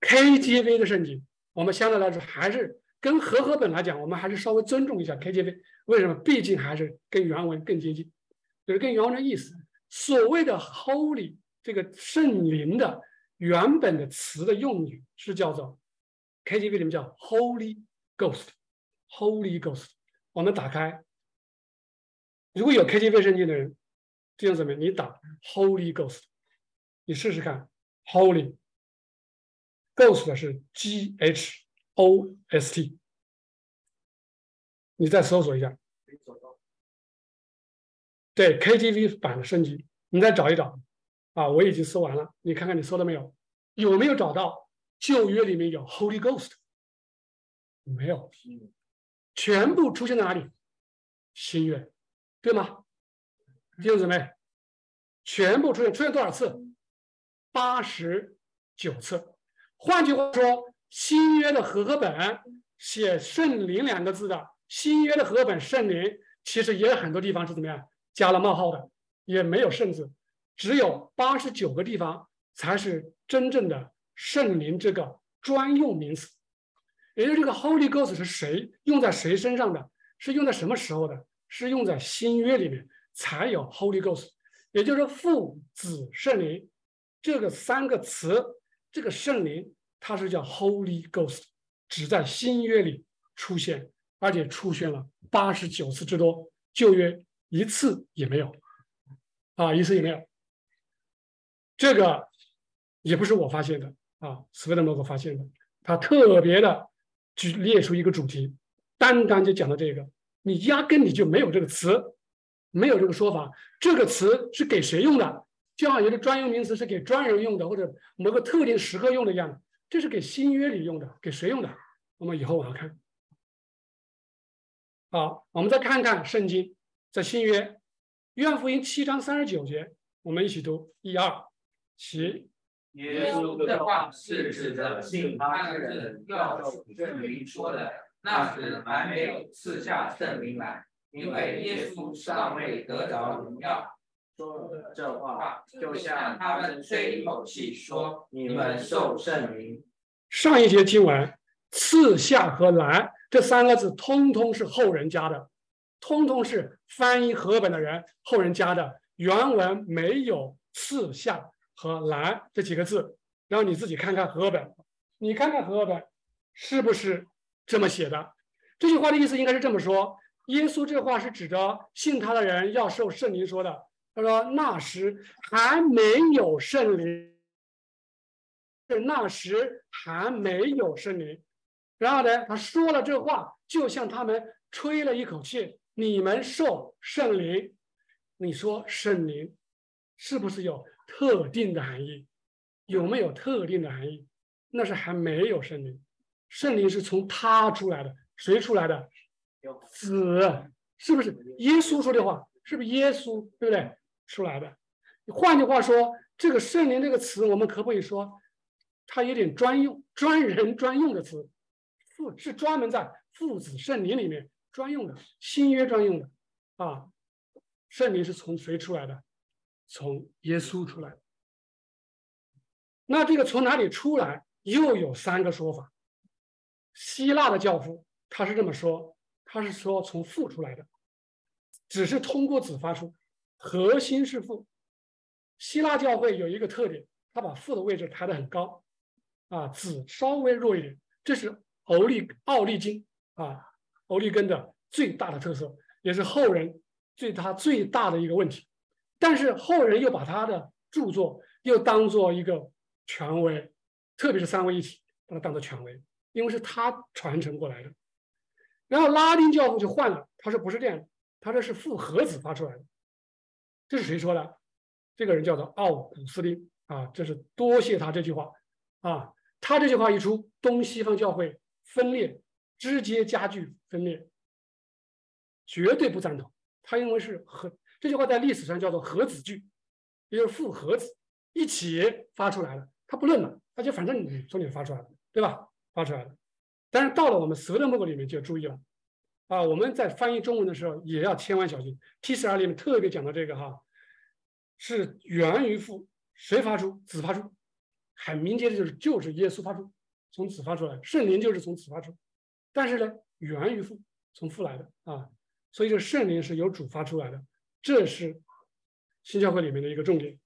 KJV 的圣经，我们相对来说还是跟和合本来讲，我们还是稍微尊重一下 KJV。为什么？毕竟还是跟原文更接近，就是跟原文的意思。所谓的 Holy 这个圣灵的原本的词的用语是叫做 KJV 里面叫 Holy Ghost。Holy Ghost，我们打开。如果有 KJV 圣经的人，这样怎么？你打 Holy Ghost，你试试看。Holy Ghost 是 G H O S T，你再搜索一下。对 KTV 版的升级，你再找一找。啊，我已经搜完了，你看看你搜了没有？有没有找到旧约里面有 Holy Ghost？没有。全部出现在哪里？新约，对吗？弟兄姊妹，全部出现，出现多少次？八十九次。换句话说，新约的和合本写“圣灵”两个字的，新约的和合本“圣灵”其实也有很多地方是怎么样加了冒号的，也没有“圣”字，只有八十九个地方才是真正的“圣灵”这个专用名词。也就这个 Holy Ghost 是谁用在谁身上的？是用在什么时候的？是用在新约里面才有 Holy Ghost，也就是父子圣灵这个三个词，这个圣灵它是叫 Holy Ghost，只在新约里出现，而且出现了八十九次之多，旧约一次也没有，啊，一次也没有。这个也不是我发现的啊，斯威登伯格发现的，他特别的。举列出一个主题，单单就讲到这个，你压根你就没有这个词，没有这个说法。这个词是给谁用的？就好像有的专用名词是给专人用的，或者某个特定时刻用的一样。这是给新约里用的，给谁用的？我们以后往下看。好，我们再看看圣经，在新约约翰福音七章三十九节，我们一起读一二七。耶稣的话是指着信他的人要受圣灵说的，那时还没有赐下圣灵来，因为耶稣尚未得着荣耀。说这话，就像他们吹一口气说：“你们受圣灵。”上一节经文“赐下”和“来”这三个字，通通是后人加的，通通是翻译和本的人后人加的，原文没有“赐下”。和来这几个字，然后你自己看看和本，你看看和本是不是这么写的？这句话的意思应该是这么说：耶稣这话是指着信他的人要受圣灵说的。他说那时还没有圣灵，是那时还没有圣灵。然后呢，他说了这话，就像他们吹了一口气：“你们受圣灵。”你说圣灵是不是有特定的含义？有没有特定的含义？那是还没有圣灵，圣灵是从他出来的，谁出来的？子，是不是？耶稣说的话，是不是耶稣？对不对？出来的。换句话说，这个圣灵这个词，我们可不可以说，它有点专用、专人专用的词？父是专门在父子圣灵里面专用的，新约专用的啊。圣灵是从谁出来的？从耶稣出来。那这个从哪里出来？又有三个说法。希腊的教父他是这么说，他是说从父出来的，只是通过子发出，核心是父。希腊教会有一个特点，他把父的位置抬得很高，啊，子稍微弱一点，这是欧利奥利金啊，欧利根的最大的特色，也是后人对他最大的一个问题。但是后人又把他的著作又当做一个权威。特别是三位一体，把它当做权威，因为是他传承过来的。然后拉丁教父就换了，他说不是这样的，他这是复合子发出来的。这是谁说的？这个人叫做奥古斯丁啊，这是多谢他这句话啊。他这句话一出，东西方教会分裂，直接加剧分裂，绝对不赞同。他因为是和这句话在历史上叫做和子句，也就是复合子一起发出来的，他不论了。他就反正你从你发出来的，对吧？发出来的，但是到了我们蛇的目录里面就要注意了，啊，我们在翻译中文的时候也要千万小心。T 十二里面特别讲到这个哈，是源于父，谁发出？子发出，很明确的就是就是耶稣发出，从子发出来，圣灵就是从子发出，但是呢，源于父，从父来的啊，所以这圣灵是由主发出来的，这是新教会里面的一个重点。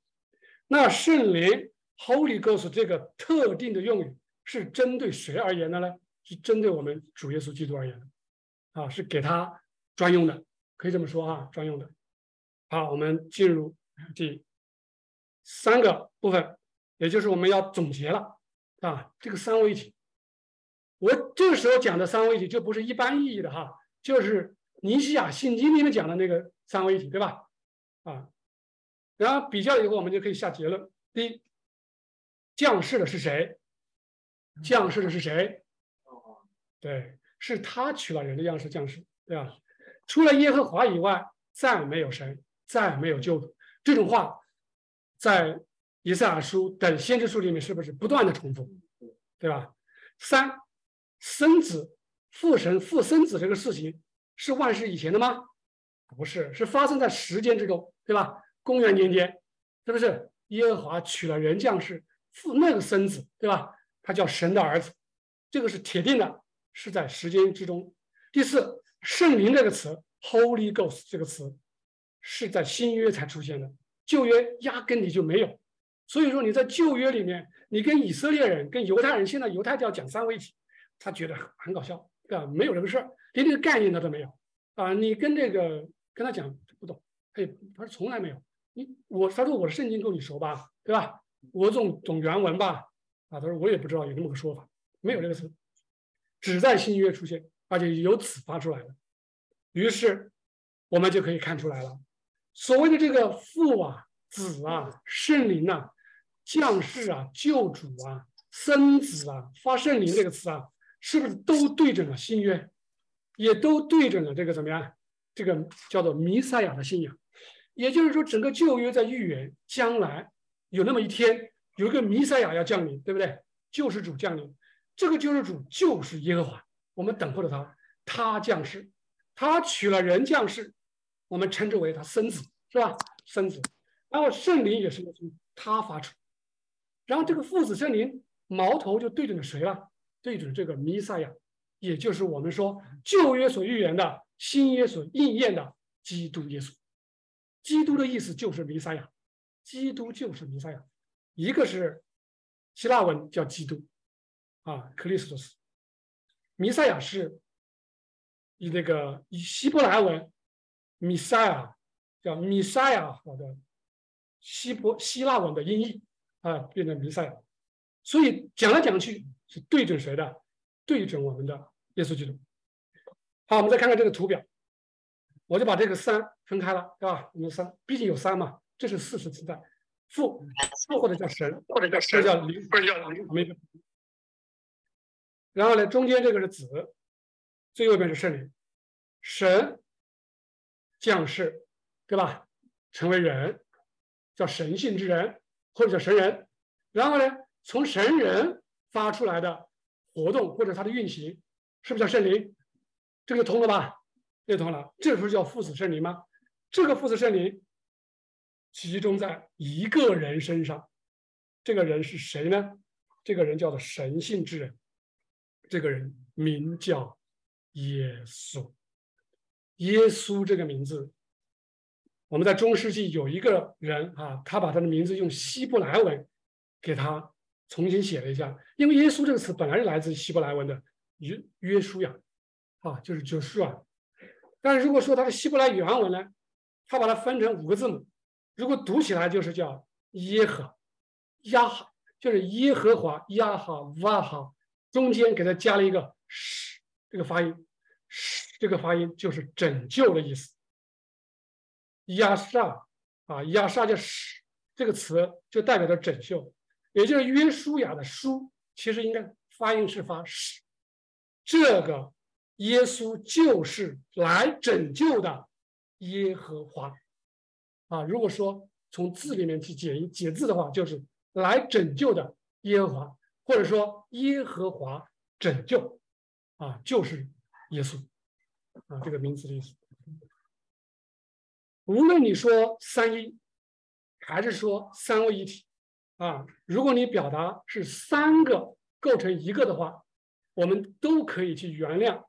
那圣灵。Holy Ghost 这个特定的用语是针对谁而言的呢？是针对我们主耶稣基督而言的，啊，是给他专用的，可以这么说啊，专用的。好，我们进入第三个部分，也就是我们要总结了啊，这个三位一体。我这个时候讲的三位一体就不是一般意义的哈，就是尼西亚信经里面讲的那个三位一体，对吧？啊，然后比较以后，我们就可以下结论。第一。降世的是谁？降世的是谁？对，是他取了人的样式降世，对吧？除了耶和华以外，再没有神，再没有救主。这种话在以赛亚书等先知书里面是不是不断的重复？对吧？三，生子父神父生子这个事情是万世以前的吗？不是，是发生在时间之中，对吧？公元年间，是不是耶和华娶了人降世？父那个生子，对吧？他叫神的儿子，这个是铁定的，是在时间之中。第四，圣灵这个词，Holy Ghost 这个词，是在新约才出现的，旧约压根你就没有。所以说你在旧约里面，你跟以色列人、跟犹太人，现在犹太教讲三位一体，他觉得很搞笑，对吧？没有这个事儿，连这个概念他都没有啊！你跟这个跟他讲不懂，他也他说从来没有。你我他说我的圣经够你熟吧，对吧？我总懂原文吧？啊，他说我也不知道有这么个说法，没有这个词，只在新约出现，而且由此发出来的。于是我们就可以看出来了，所谓的这个父啊、子啊、圣灵啊、降世啊、救主啊、生子啊、发圣灵这个词啊，是不是都对准了新约，也都对准了这个怎么样？这个叫做弥赛亚的信仰。也就是说，整个旧约在预言将来。有那么一天，有一个弥赛亚要降临，对不对？救世主降临，这个救世主就是耶和华。我们等候着他，他降世，他娶了人降世，我们称之为他生子，是吧？生子。然后圣灵也是从他发出，然后这个父子圣灵矛头就对准了谁了？对准这个弥赛亚，也就是我们说旧约所预言的，新约所应验的基督耶稣。基督的意思就是弥赛亚。基督就是弥赛亚，一个是希腊文叫基督，啊，克里斯托斯，弥赛亚是以那个以希伯来文弥赛亚叫弥赛亚好的希伯希腊文的音译啊，变成弥赛亚。所以讲来讲去是对准谁的？对准我们的耶稣基督。好，我们再看看这个图表，我就把这个三分开了，对吧？我们三毕竟有三嘛，这是四实存在。父父或者叫神，或者叫这叫灵，或者叫灵没。然后呢，中间这个是子，最右边是圣灵，神降世，对吧？成为人，叫神性之人，或者叫神人。然后呢，从神人发出来的活动或者它的运行，是不是叫圣灵？这个通了吧？这通了，这不是叫父子圣灵吗？这个父子圣灵集中在一个人身上，这个人是谁呢？这个人叫做神性之人，这个人名叫耶稣。耶稣这个名字，我们在中世纪有一个人啊，他把他的名字用希伯来文给他重新写了一下，因为耶稣这个词本来是来自希伯来文的约约书亚。啊，就是就是啊，但是如果说他的希伯来原文呢，他把它分成五个字母，如果读起来就是叫耶和亚哈，就是耶和华亚哈瓦哈，中间给它加了一个是这个发音，是这个发音就是拯救的意思。亚萨啊，亚萨就是这个词就代表着拯救，也就是约书亚的书，其实应该发音是发是这个。耶稣就是来拯救的耶和华啊！如果说从字里面去解解字的话，就是来拯救的耶和华，或者说耶和华拯救啊，就是耶稣啊，这个名词的意思。无论你说三一，还是说三位一体啊，如果你表达是三个构成一个的话，我们都可以去原谅。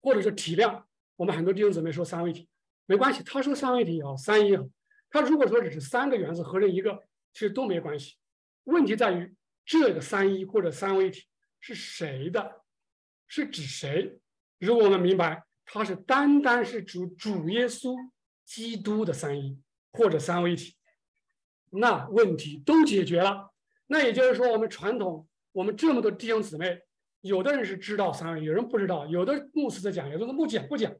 或者是体谅，我们很多弟兄姊妹说三位一体没关系，他说三位一体也好，三一也好，他如果说只是三个原子合成一个，其实都没关系。问题在于这个三一或者三位一体是谁的，是指谁？如果我们明白它是单单是主主耶稣基督的三一或者三位一体，那问题都解决了。那也就是说，我们传统我们这么多弟兄姊妹。有的人是知道三位，有人不知道。有的牧师在讲，有的不讲不讲。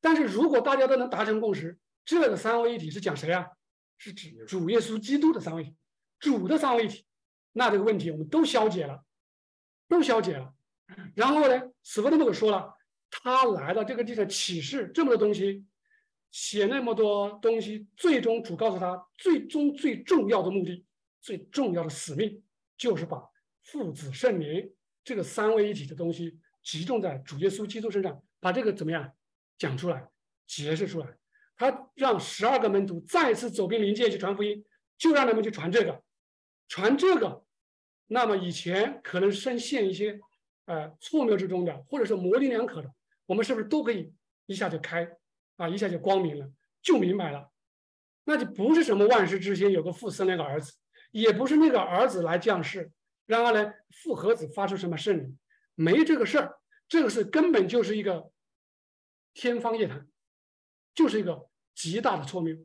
但是如果大家都能达成共识，这个三位一体是讲谁啊？是指主耶稣基督的三位一体，主的三位一体。那这个问题我们都消解了，都消解了。然后呢，史弗登姆说了，他来到这个地方启示这么多东西，写那么多东西，最终主告诉他，最终最重要的目的，最重要的使命，就是把父子圣灵。这个三位一体的东西集中在主耶稣基督身上，把这个怎么样讲出来、解释出来？他让十二个门徒再次走遍灵界去传福音，就让他们去传这个，传这个。那么以前可能深陷一些呃错谬之中的，或者是模棱两可的，我们是不是都可以一下就开啊，一下就光明了，就明白了？那就不是什么万事之先有个父生那个儿子，也不是那个儿子来降世。然后呢，复合子发出什么圣灵？没这个事儿，这个是根本就是一个天方夜谭，就是一个极大的错谬。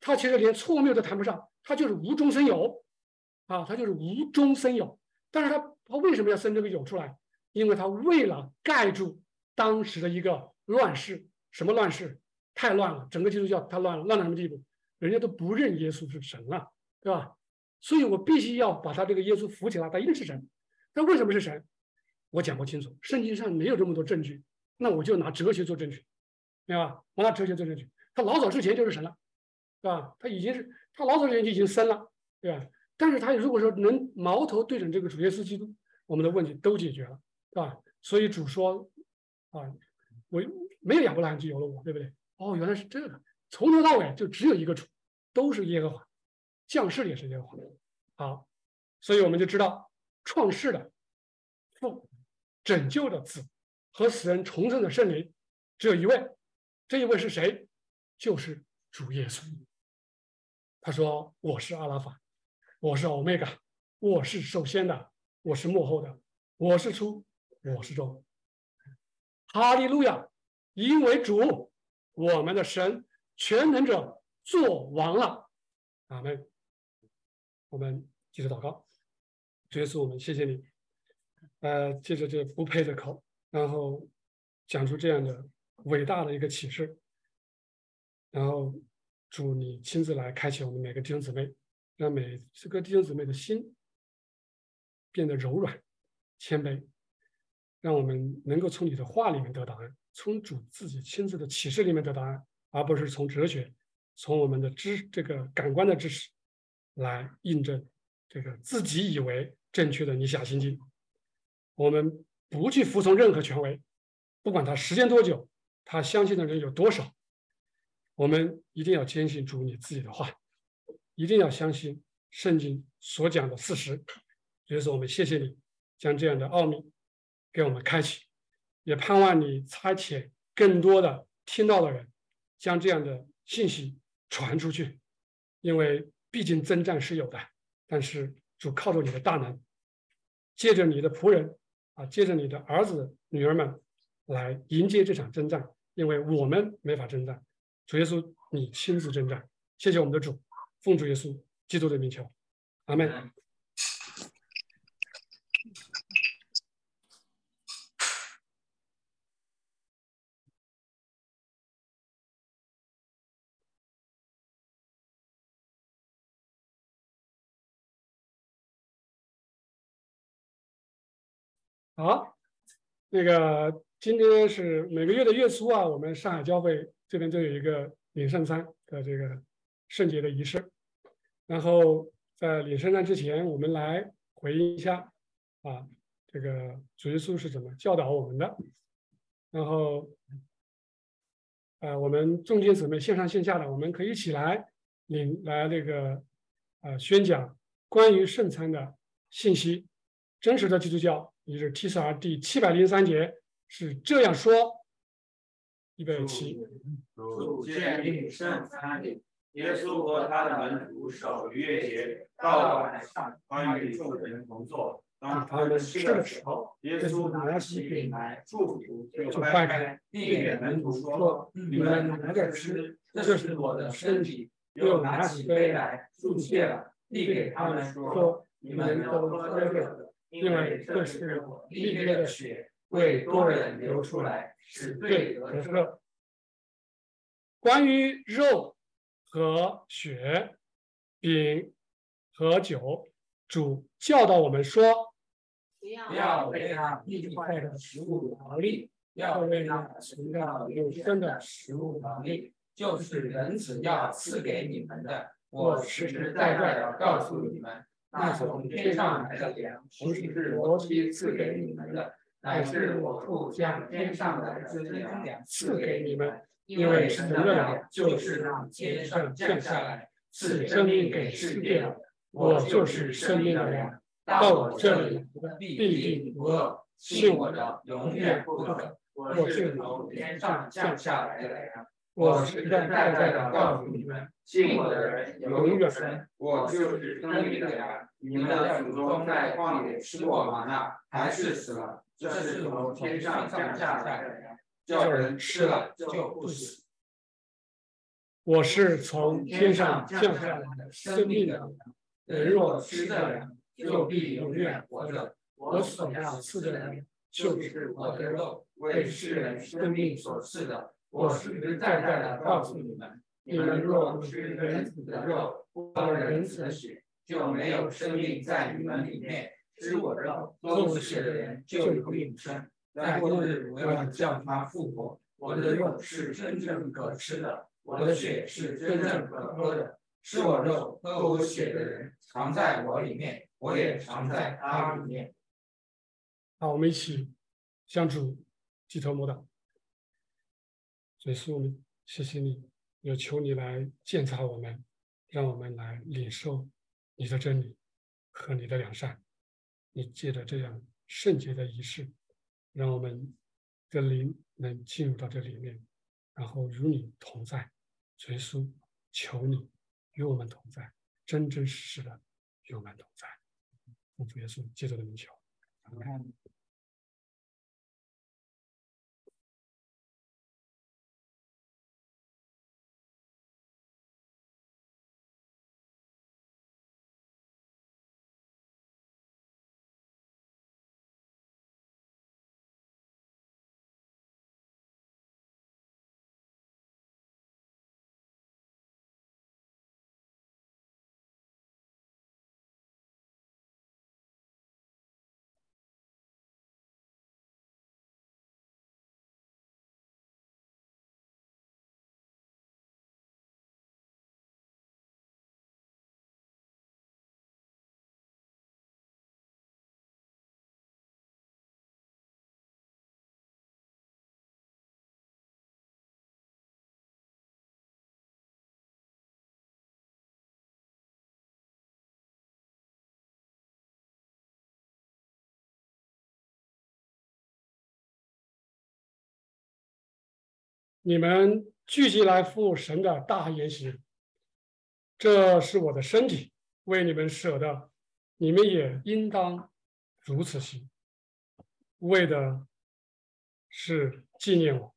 他其实连错谬都谈不上，他就是无中生有啊，他就是无中生有。但是他他为什么要生这个有出来？因为他为了盖住当时的一个乱世，什么乱世？太乱了，整个基督教太乱了，乱到什么地步？人家都不认耶稣是神了，对吧？所以我必须要把他这个耶稣扶起来，他一定是神。他为什么是神？我讲不清楚，圣经上没有这么多证据，那我就拿哲学做证据，明白吧？我拿哲学做证据。他老早之前就是神了，对吧？他已经是他老早之前就已经生了，对吧？但是他如果说能矛头对准这个主耶稣基督，我们的问题都解决了，对吧？所以主说啊，我没有亚伯拉罕就有了我，对不对？哦，原来是这个，从头到尾就只有一个主，都是耶和华。降世也是耶和华，好，所以我们就知道创世的父、拯救的子和死人重生的圣灵只有一位，这一位是谁？就是主耶稣。他说：“我是阿拉法，我是欧米伽，我是首先的，我是幕后的，我是初，我是终。”哈利路亚！因为主我们的神全能者做完了。阿门。我们继续祷告，主耶稣，我们谢谢你。呃，借着这不配的口，然后讲出这样的伟大的一个启示，然后主你亲自来开启我们每个弟兄姊妹，让每个弟兄姊妹的心变得柔软、谦卑，让我们能够从你的话里面得答案，从主自己亲自的启示里面得答案，而不是从哲学、从我们的知这个感官的知识。来印证这个自己以为正确的理想心境，我们不去服从任何权威，不管他时间多久，他相信的人有多少，我们一定要坚信主你自己的话，一定要相信圣经所讲的事实。所以说，我们谢谢你将这样的奥秘给我们开启，也盼望你差遣更多的听到的人，将这样的信息传出去，因为。毕竟征战是有的，但是主靠着你的大能，借着你的仆人啊，借着你的儿子女儿们来迎接这场征战，因为我们没法征战，主耶稣你亲自征战，谢谢我们的主，奉主耶稣基督的名求，阿门。好，那个今天是每个月的月初啊，我们上海教会这边都有一个领圣餐的这个圣洁的仪式。然后在领圣餐之前，我们来回应一下啊，这个主耶稣是怎么教导我们的。然后，呃，我们众弟姊妹线上线下的，我们可以一起来领来这个呃宣讲关于圣餐的信息，真实的基督教。也就是 TCR 第七百零三节是这样说：预备起。主建立圣餐礼，耶稣和他的门徒守逾越节，到晚上，关与众人同坐。当他们吃的时候，耶稣拿起饼来祝福，就掰开，递给门徒说：“你们拿着吃，这是我的身体。”又拿起杯来祝谢了，递给他们说：“你们都喝这个。”因为这是我立约的血，为多人流出来，是罪得赦。关于肉和血、饼和酒，主教导我们说：不要为那立坏的食物劳力，要为那存到永生的食物劳力，就是人子要赐给你们的。我实实在在的告诉你们。那从天上来的粮，不是罗西赐给你们的，乃是我父将天上的真粮赐给你们。因为神的粮就是让天上降下来赐生命给世界的。我就是生命的粮，到我这里必定不饿，信我的永远不渴。我是从天上降下来的粮。我实实在在的告诉你们，信我的人有永远生。我就是生命的粮。你们的祖宗在旷野吃过玛纳，还是死了。这是从天上降下来的粮，叫人吃了就不死。我是从天上降下来的生命的粮。人若吃这粮，就必永远活着。我所要赐的人，就是我的肉，为世人生命所赐的。我实实在在的告诉你们：你们若不吃人子的肉，不喝人子的血，就没有生命在你们里面。吃我肉、喝我血的人就有永生。在末日，我要叫他复活。我的肉是真正可吃的，我的血是真正可喝的。吃我肉、喝我血的人，藏在我里面，我也藏在他里面。好，我们一起向主低头摸祷。所以说，我们谢谢你，也求你来鉴察我们，让我们来领受你的真理和你的良善。你借着这样圣洁的仪式，让我们的灵能进入到这里面，然后与你同在。耶稣，求你与我们同在，真真实实的与我们同在。奉主耶稣基督的名求，阿门。你们聚集来赴神的大筵席，这是我的身体，为你们舍的，你们也应当如此行，为的是纪念我。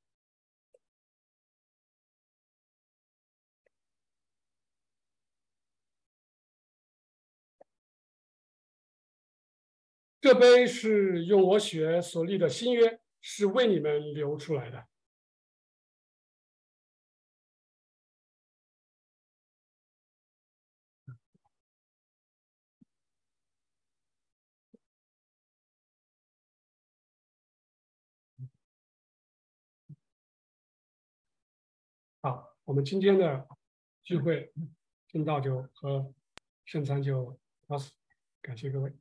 这杯是用我血所立的新约，是为你们流出来的。我们今天的聚会，正道就和圣餐就到此，感谢各位。